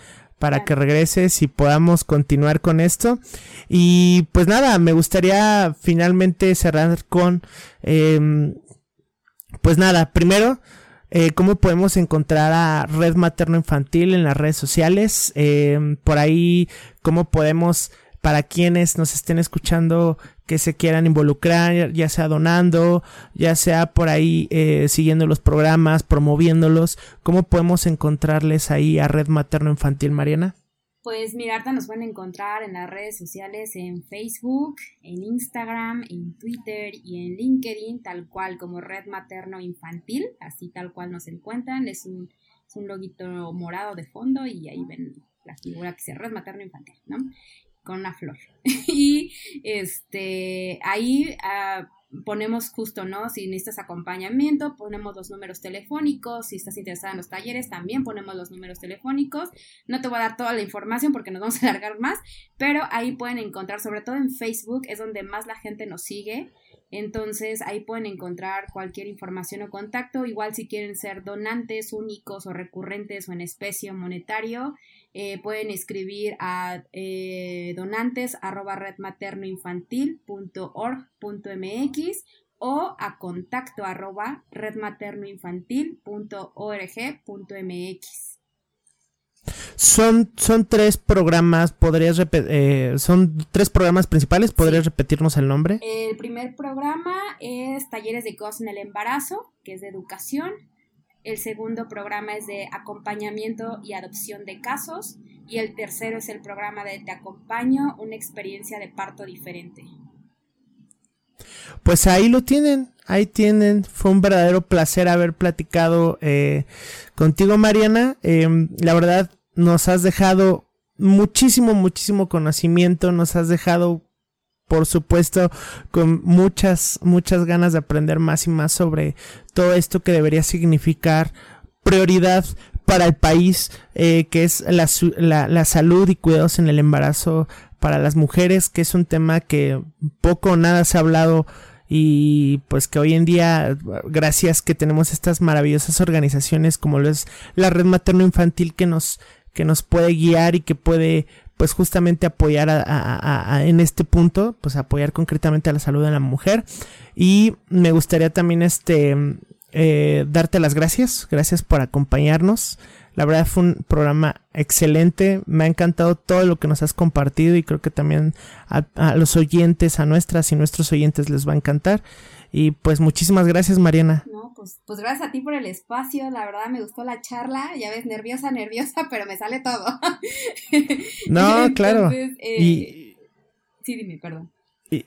[SPEAKER 1] para que regreses y podamos continuar con esto. Y pues nada, me gustaría finalmente cerrar con, eh, pues nada, primero, eh, cómo podemos encontrar a Red Materno Infantil en las redes sociales, eh, por ahí, cómo podemos para quienes nos estén escuchando que se quieran involucrar, ya sea donando, ya sea por ahí eh, siguiendo los programas, promoviéndolos, ¿cómo podemos encontrarles ahí a Red Materno Infantil, Mariana?
[SPEAKER 2] Pues mira, nos pueden encontrar en las redes sociales, en Facebook, en Instagram, en Twitter y en LinkedIn, tal cual como Red Materno Infantil, así tal cual nos encuentran. Es un, es un morado de fondo y ahí ven la figura que se Red Materno Infantil, ¿no? Con una flor. y este, ahí, ah, ponemos justo, ¿no? Si necesitas acompañamiento, ponemos los números telefónicos, si estás interesada en los talleres, también ponemos los números telefónicos. No te voy a dar toda la información porque nos vamos a alargar más, pero ahí pueden encontrar, sobre todo en Facebook, es donde más la gente nos sigue. Entonces ahí pueden encontrar cualquier información o contacto. Igual si quieren ser donantes únicos o recurrentes o en especie o monetario, eh, pueden escribir a eh, donantes arroba redmaternoinfantil.org.mx o a contacto arroba redmaternoinfantil.org.mx.
[SPEAKER 1] Son, son tres programas, podrías eh, son tres programas principales, ¿podrías repetirnos el nombre?
[SPEAKER 2] El primer programa es Talleres de Cosas en el Embarazo, que es de educación. El segundo programa es de acompañamiento y adopción de casos. Y el tercero es el programa de Te acompaño, una experiencia de parto diferente.
[SPEAKER 1] Pues ahí lo tienen, ahí tienen. Fue un verdadero placer haber platicado eh, contigo, Mariana. Em, la verdad, nos has dejado muchísimo, muchísimo conocimiento, nos has dejado, por supuesto, con muchas, muchas ganas de aprender más y más sobre todo esto que debería significar prioridad para el país, eh, que es la, la, salud y cuidados en el embarazo para las mujeres, que es un tema que poco o nada se ha hablado y pues que hoy en día, gracias que tenemos estas maravillosas organizaciones como lo es la red materno infantil que nos que nos puede guiar y que puede pues justamente apoyar a, en este punto, pues apoyar concretamente a la salud de la mujer. Y me gustaría también este eh, darte las gracias, gracias por acompañarnos. La verdad fue un programa excelente, me ha encantado todo lo que nos has compartido y creo que también a, a los oyentes, a nuestras y nuestros oyentes les va a encantar. Y pues muchísimas gracias, Mariana.
[SPEAKER 2] Pues, pues gracias a ti por el espacio. La verdad me gustó la charla. Ya ves, nerviosa, nerviosa, pero me sale todo.
[SPEAKER 1] no, claro. Eh, y,
[SPEAKER 2] sí, dime, perdón.
[SPEAKER 1] Y,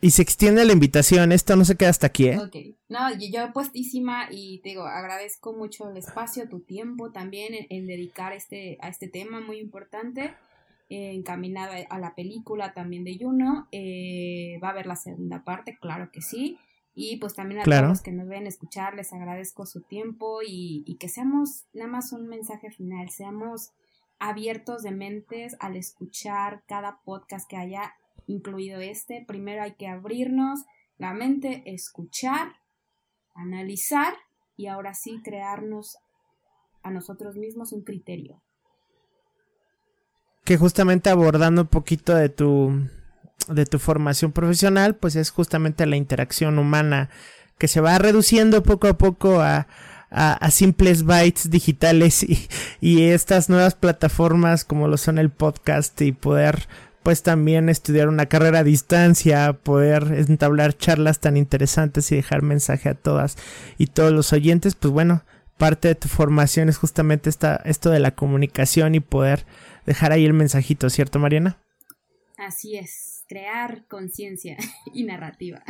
[SPEAKER 1] y, se extiende la invitación. Esto no se queda hasta aquí, ¿eh?
[SPEAKER 2] Ok. No, yo puestísima y te digo, agradezco mucho el espacio, tu tiempo también en, dedicar este, a este tema muy importante. Eh, encaminado a la película también de Juno. Eh, va a haber la segunda parte, claro que sí. Y pues también a todos los que nos ven escuchar, les agradezco su tiempo y, que seamos nada más un mensaje final, seamos abiertos de mentes al escuchar cada podcast que haya incluido este. Primero hay que abrirnos la mente, escuchar, analizar y ahora sí crearnos a nosotros mismos un criterio.
[SPEAKER 1] Que justamente abordando un poquito de tu de tu formación profesional, pues es justamente la interacción humana que se va reduciendo poco a poco a, a, simples bytes digitales y, y, estas nuevas plataformas como lo son el podcast y poder pues también estudiar una carrera a distancia, poder entablar charlas tan interesantes y dejar mensaje a todas y todos los oyentes, pues bueno, parte de tu formación es justamente esta, esto de la comunicación y poder dejar ahí el mensajito, ¿cierto Mariana?
[SPEAKER 2] Así es crear conciencia y narrativa.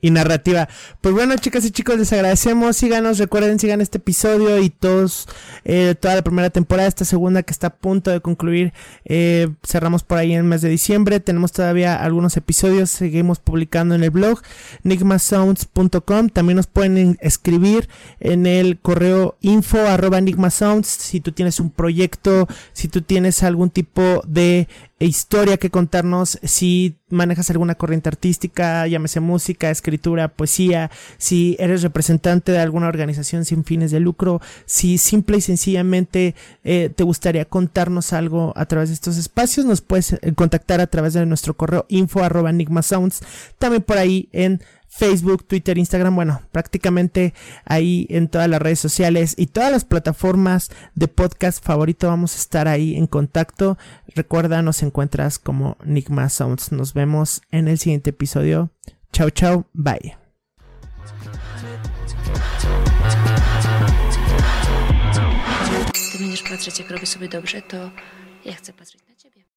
[SPEAKER 1] Y narrativa. Pues bueno, chicas y chicos, les agradecemos. Síganos, recuerden, sigan este episodio y todos, eh, toda la primera temporada, esta segunda que está a punto de concluir. Eh, cerramos por ahí en el mes de diciembre. Tenemos todavía algunos episodios, seguimos publicando en el blog enigmasounds.com. También nos pueden escribir en el correo info arroba enigmasounds si tú tienes un proyecto, si tú tienes algún tipo de historia que contarnos, si manejas alguna corriente artística, llámese música, escritura, poesía, si eres representante de alguna organización sin fines de lucro, si simple y sencillamente eh, te gustaría contarnos algo a través de estos espacios, nos puedes eh, contactar a través de nuestro correo info arroba enigma sounds, también por ahí en Facebook, Twitter, Instagram, bueno, prácticamente ahí en todas las redes sociales y todas las plataformas de podcast favorito vamos a estar ahí en contacto. Recuerda, nos encuentras como Nigma Sounds. Nos vemos en el siguiente episodio. Chao, chao, bye.